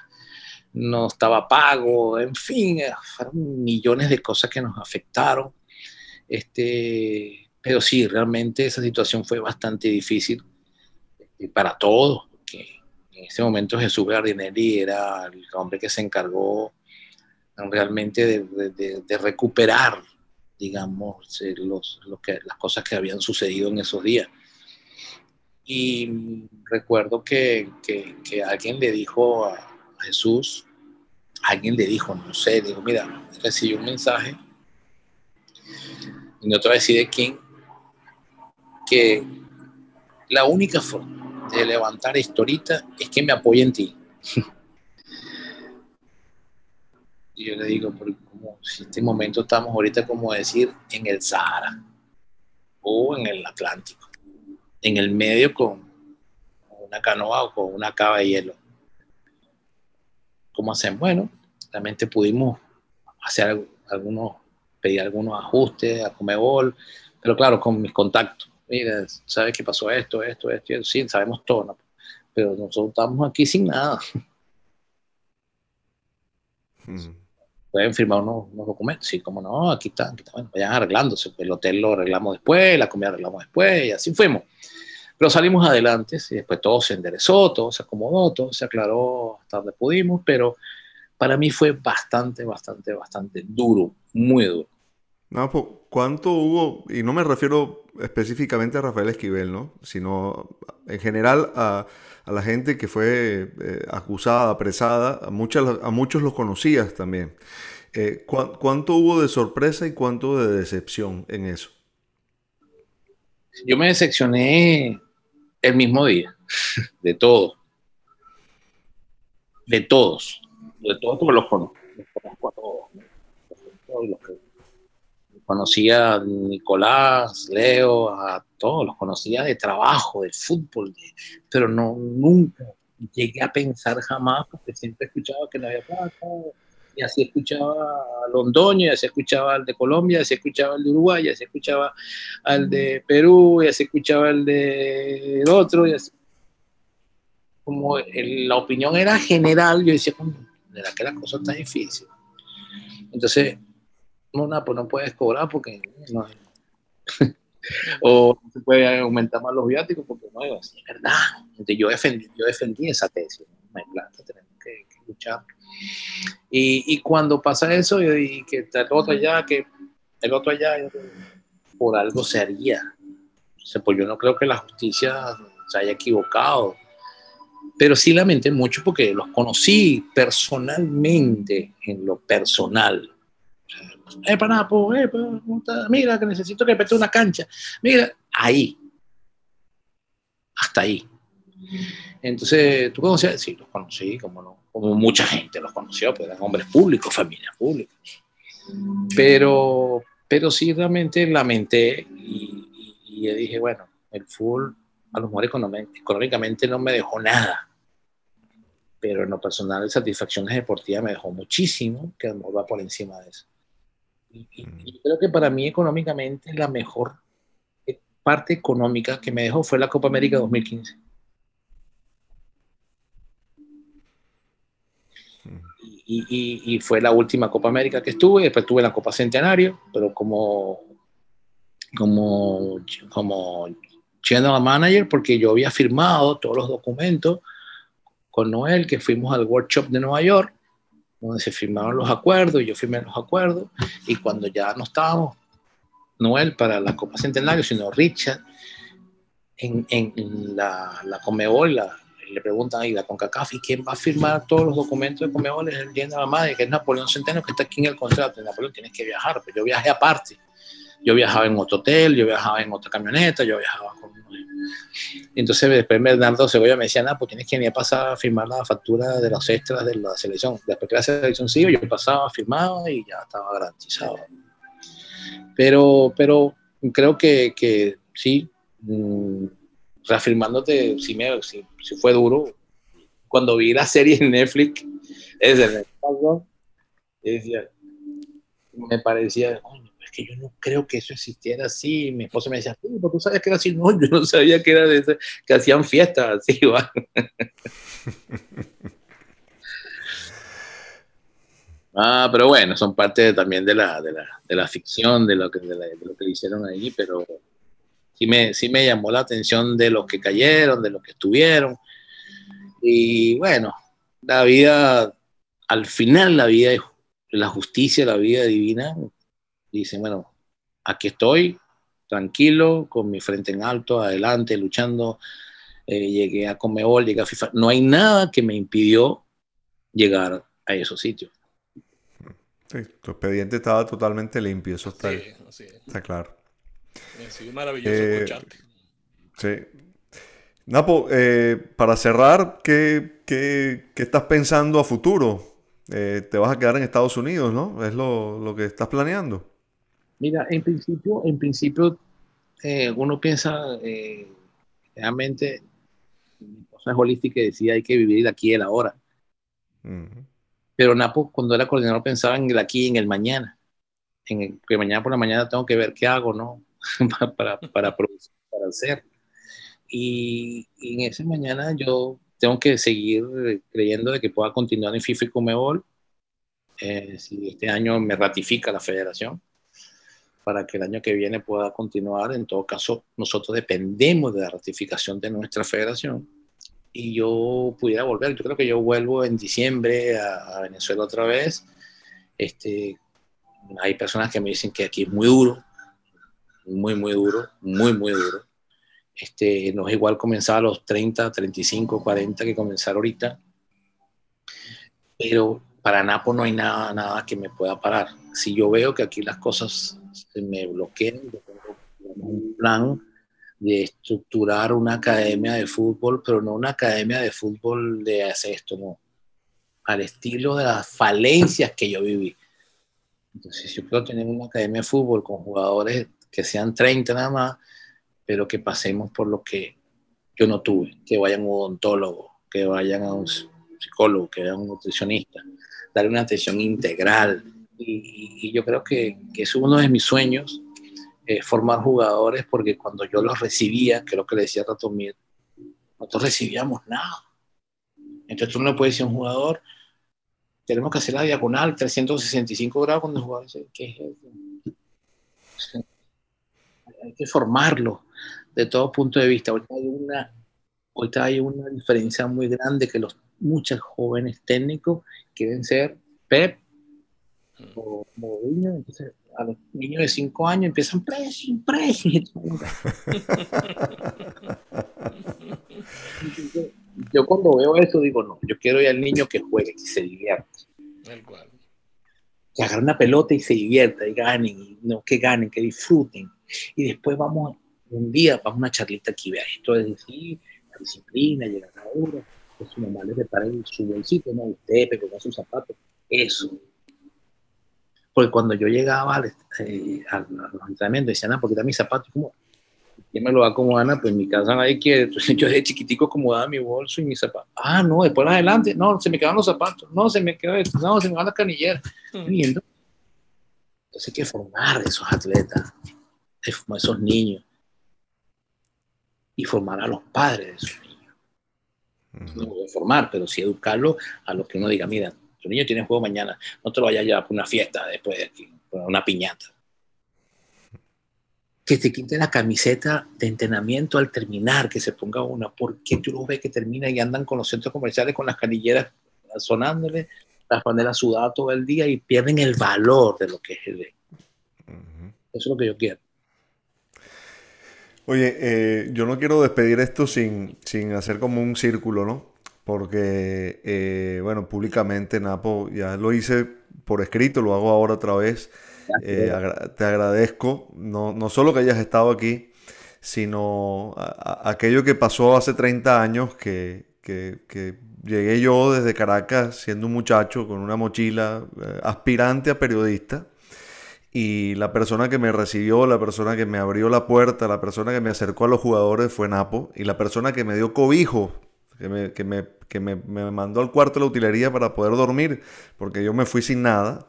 no estaba pago, en fin, fueron millones de cosas que nos afectaron. Este, pero sí, realmente esa situación fue bastante difícil para todos, porque en ese momento Jesús Gardinelli era el hombre que se encargó realmente de, recuperar, digamos, los, que, las cosas que habían sucedido en esos días. Y recuerdo que, alguien le dijo a Jesús, alguien le dijo, no sé, dijo, mira, recibí un mensaje, y no te voy a decir de quién, que la única forma de levantar esto ahorita es que me apoye en ti. [LAUGHS] y yo le digo, como si en este momento estamos ahorita, como decir, en el Sahara o en el Atlántico, en el medio con una canoa o con una cava de hielo. ¿Cómo hacemos? Bueno, realmente pudimos hacer algunos, pedir algunos ajustes a Comebol, pero claro, con mis contactos mira, ¿sabes qué pasó esto, esto, esto? Sí, sabemos todo, pero nosotros estamos aquí sin nada. Hmm. Pueden firmar unos, documentos, sí, como no, aquí están, aquí están, bueno, vayan arreglándose, el hotel lo arreglamos después, la comida arreglamos después, y así fuimos. Pero salimos adelante, y después todo se enderezó, todo se acomodó, todo se aclaró hasta donde pudimos, pero para mí fue bastante, bastante, bastante duro, muy duro. No, pues, ¿cuánto hubo? Y no me refiero específicamente a Rafael Esquivel, ¿no? Sino en general a, la gente que fue eh, acusada, apresada, a, a muchos los conocías también. Eh, ¿Cuánto hubo de sorpresa y cuánto de decepción en eso? Yo me decepcioné el mismo día, [LAUGHS] de todo. De todos. De todos porque los conozco. Los conozco a todos. los que conocía a Nicolás, Leo, a todos, los conocía de trabajo, de fútbol, pero no, nunca llegué a pensar jamás, porque siempre escuchaba que no había plata, y así escuchaba a Londoño, y así escuchaba al de Colombia, y así escuchaba al de Uruguay, así escuchaba al de Perú, y así escuchaba al de otro, y así. Como la opinión era general, yo decía, ¿era que la cosa está difícil? Entonces, no, pues no puedes cobrar porque no [LAUGHS] o se puede aumentar más los viáticos porque no es verdad. Entonces yo defendí, yo defendí esa tesis, no hay plata, tenemos que, luchar. Y, y, cuando pasa eso, y que el otro allá, que el otro allá, por algo se haría. O pues yo no creo que la justicia se haya equivocado, pero sí lamenté mucho porque los conocí personalmente, en lo personal eh, para eh, mira, que necesito que pete una cancha. Mira, ahí. Hasta ahí. Entonces, ¿tú conocías? Sí, los conocí, como, no, como mucha gente los conoció, pues eran hombres públicos, familias públicas. Pero, pero sí realmente lamenté y, y, dije, bueno, el full a lo mejor económicamente no me dejó nada, pero en lo personal, satisfacciones deportivas me dejó muchísimo, que a lo va por encima de eso. Y, creo que para mí económicamente la mejor eh, parte económica que me dejó fue la Copa América 2015. Y, y, fue la última Copa América que estuve, después tuve la Copa Centenario, pero como, como, como general manager, porque yo había firmado todos los documentos con Noel, que fuimos al workshop de Nueva York, donde se firmaron los acuerdos, yo firmé los acuerdos, y cuando ya no estábamos, Noel para la Copa Centenario, sino Richard, en, en la, la Comebol, le preguntan ahí la CONCACAF, ¿y quién va a firmar todos los documentos de Comebol? Es el General Madre, que es Napoleón Centeno, que está aquí en el contrato. Napoleón tienes que viajar, pero yo viajé aparte. Yo viajaba en otro hotel, yo viajaba en otra camioneta, yo viajaba entonces después Bernardo Cebolla me decía, nada, pues tienes que venir a pasar a firmar la factura de los extras de la selección. Después que la selección siguió, yo pasaba, firmaba y ya estaba garantizado. Pero, pero creo que, que sí, mm, reafirmándote, sí, me, sí, fue duro. Cuando vi la serie en Netflix, es el me parecía, yo no creo que eso existiera así. Mi esposo me decía, pero tú sabes que era así. [LAUGHS] No, yo no sabía que era de ese, que hacían fiestas así, [LAUGHS] Ah, pero bueno, son parte también de la, de la, de la ficción, de lo, que, de, lo que hicieron ahí, pero sí me, sí me llamó la atención de los que cayeron, de los que estuvieron. Y bueno, la vida, al final la vida, la justicia, la vida divina, dice, bueno, aquí estoy, tranquilo, con mi frente en alto, adelante, luchando. Eh, llegué a Comebol, llegué a FIFA. No hay nada que me impidió llegar a esos sitios. Sí, tu expediente estaba totalmente limpio, eso está, está claro. Sí, maravilloso eh, escucharte. Sí. Napo, eh, para cerrar, ¿qué, estás pensando a futuro? Eh, te vas a quedar en Estados Unidos, ¿no? Es lo, que estás planeando. Mira, en principio, en principio uno piensa realmente cosas holísticas y decía hay que vivir aquí y el ahora. Pero Napo, cuando era coordinador, pensaba en el aquí y en el mañana. En que mañana por la mañana tengo que ver qué hago, ¿no? [LAUGHS] para, para producir, para hacer. Y, en ese mañana yo tengo que seguir creyendo de que pueda continuar en FIFA y Comebol. Eh, si este año me ratifica la federación, para que el año que viene pueda continuar. En todo caso, nosotros dependemos de la ratificación de nuestra federación y yo pudiera volver. Yo creo que yo vuelvo en diciembre a, Venezuela otra vez. Este, hay personas que me dicen que aquí es muy duro, muy, muy duro, muy, muy duro. Este, no es igual comenzar a los 30, 35, 40 que comenzar ahorita. Pero para Napo no hay nada, nada que me pueda parar. Si yo veo que aquí las cosas se me bloquean, yo tengo un plan de estructurar una academia de fútbol, pero no una academia de fútbol de hacer esto, no. Al estilo de las falencias que yo viví. Entonces, yo quiero tener una academia de fútbol con jugadores que sean 30 nada más, pero que pasemos por lo que yo no tuve, que vayan a un odontólogo, que vayan a un psicólogo, que vayan a un nutricionista, darle una atención integral. Y, yo creo que, es uno de mis sueños eh, formar jugadores, porque cuando yo los recibía, que es lo que le decía Ratomir, nosotros recibíamos nada. Entonces tú no puedes decir a un jugador, tenemos que hacer la diagonal 365 grados cuando el jugador dice, ¿qué es eso? [LAUGHS] Hay que formarlo de todo punto de vista. Ahorita hay ahorita hay una diferencia muy grande que los muchos jóvenes técnicos quieren ser Pep o Mourinho, entonces a los niños de 5 años empiezan pressing, pressing. [LAUGHS] yo cuando veo eso digo, no, yo quiero ir al niño que juegue, que se divierta. Que agarre una pelota y se divierta y ganen, no, que ganen, que disfruten. Y después vamos, un día, vamos a una charlita aquí, vea, esto es decir, la disciplina, llegar a hora, que su mamá le prepara su bolsito, no, usted, pero con sus zapatos, eso porque cuando yo llegaba eh, a los entrenamientos, decían, ah, porque está mi zapato, como, ¿quién me lo va a Ana? Pues en mi casa nadie quiere. Entonces [LAUGHS] yo de chiquitico acomodaba mi bolso y mi zapato. Ah, no, después adelante, no, se me quedaron los zapatos, no, se me quedó esto, no, se me van las canilleras. Entonces hay que formar esos atletas, formar esos niños y formar a los padres de esos niños. No voy a formar, pero sí educarlos a los que uno diga, mira, tu niño tiene juego mañana, no te lo vayas a llevar por una fiesta después de aquí, por una piñata. Que te quite la camiseta de entrenamiento al terminar, que se ponga una, porque tú lo ves que termina y andan con los centros comerciales con las canilleras sonándole, las panelas sudadas todo el día y pierden el valor de lo que es el. Eso es lo que yo quiero. Oye, eh, yo no quiero despedir esto sin, sin hacer como un círculo, ¿no? Porque, eh, bueno, públicamente, Napo, ya lo hice por escrito, lo hago ahora otra vez. Eh, te agradezco, no, no, solo que hayas estado aquí, sino aquello que pasó hace 30 años, que, que, llegué yo desde Caracas siendo un muchacho con una mochila, eh, aspirante a periodista, y la persona que me recibió, la persona que me abrió la puerta, la persona que me acercó a los jugadores fue Napo, y la persona que me dio cobijo, que me, que me que me, mandó al cuarto de la utilería para poder dormir, porque yo me fui sin nada.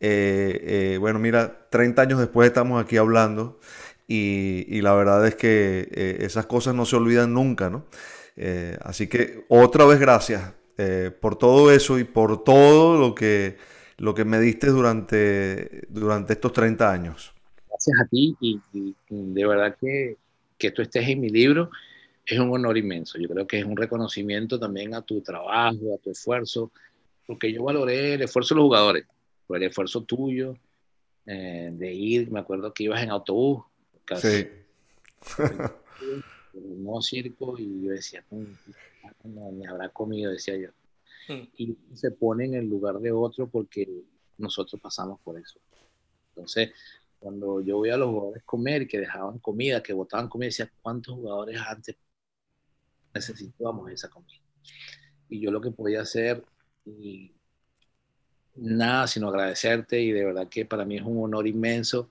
Eh, eh, bueno, mira, 30 años después estamos aquí hablando y, la verdad es que eh, esas cosas no se olvidan nunca, ¿no? así que otra vez gracias por todo eso y por todo lo que, lo que me diste durante, durante estos 30 años. Gracias a ti y, de verdad que, que tú estés en mi libro es un honor inmenso. Yo creo que es un reconocimiento también a tu trabajo, a tu esfuerzo, porque yo valoré el esfuerzo de los jugadores, por el esfuerzo tuyo eh, de ir, me acuerdo que ibas en autobús, casi. Sí. un circo y yo decía, no, me habrá comido, decía yo. Hmm. Y se pone en el lugar de otro porque nosotros pasamos por eso. Entonces, cuando yo voy a los jugadores comer, que dejaban comida, que botaban comida, decía, ¿cuántos jugadores antes necesitábamos esa comida? Y yo lo que podía hacer, nada, sino agradecerte, y de verdad que para mí es un honor inmenso.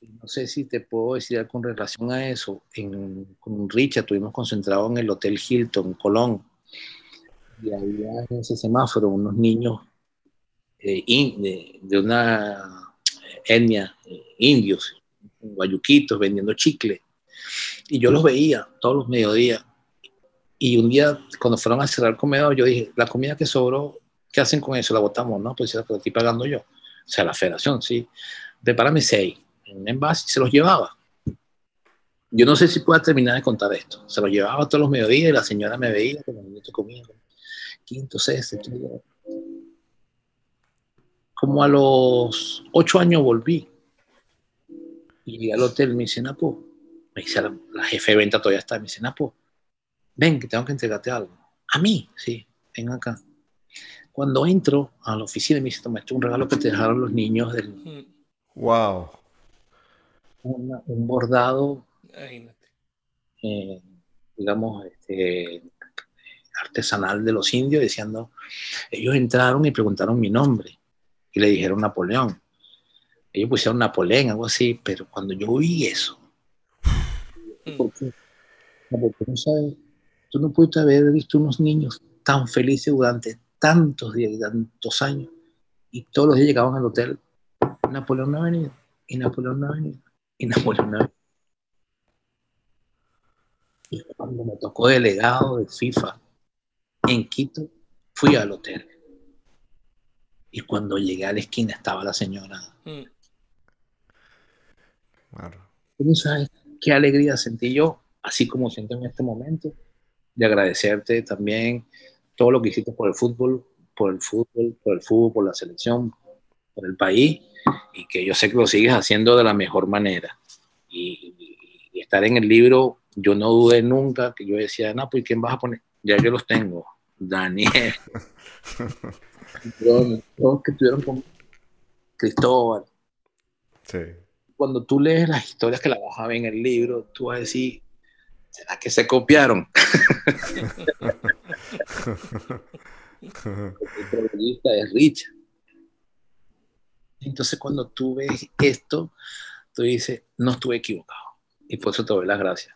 No sé si te puedo decir con relación a eso. En, con Richard estuvimos concentrados en el Hotel Hilton, Colón, y había en ese semáforo unos niños eh, de, una etnia, eh, indios, guayuquitos, vendiendo chicle. Y yo los veía todos los mediodías. Y un día, cuando fueron a cerrar el comedor, yo dije, la comida que sobró, ¿qué hacen con eso? La botamos, ¿no? Pues la estoy pagando yo. O sea, la federación, sí. Prepárame seis en envase y se los llevaba. Yo no sé si pueda terminar de contar esto. Se los llevaba todos los mediodías y la señora me veía como niños comía. Quinto, sexto, como a los ocho años volví. Y llegué al hotel, me dice, Napo, me dice la, jefe de venta todavía está, me dice, Napo, ven, que tengo que entregarte algo. A mí, sí, ven acá. Cuando entro a la oficina, me dice, toma, esto es un regalo que te dejaron los niños del... Wow. un bordado, eh, digamos, este, artesanal de los indios, diciendo, ellos entraron y preguntaron mi nombre y le dijeron Napoleón. Ellos pusieron Napoleón, algo así, pero cuando yo vi eso, mm. porque, no sabes, tú no puedes haber visto unos niños tan felices durante tantos días, tantos años, y todos los días llegaban al hotel, Napoleón no ha venido, y Napoleón no ha venido, y Napoleón no ha venido. Y cuando me tocó delegado de FIFA en Quito, fui al hotel y cuando llegué a la esquina estaba la señora. Mm. sabes qué alegría sentí yo, así como siento en este momento, de agradecerte también todo lo que hiciste por el fútbol, por el fútbol, por el fútbol, por la selección, por el país, y que yo sé que lo sigues haciendo de la mejor manera. Y, estar en el libro, yo no dudé nunca, que yo decía, no, pues ¿quién vas a poner? Ya yo los tengo. Daniel. [LAUGHS] todos que estuvieron con Cristóbal. Sí. Cuando tú lees las historias que la vas a ver en el libro, tú vas a decir, ¿será que se copiaron? [LAUGHS] [LAUGHS] el periodista es Richard. Entonces cuando tú ves esto, tú dices, no estuve equivocado. Y por eso te doy las gracias.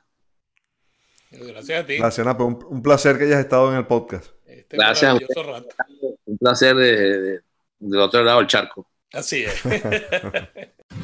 Gracias a ti. Gracias, Napo. Un, placer que hayas estado en el podcast. Este gracias. Un placer de, del otro lado del charco. Así es. [LAUGHS]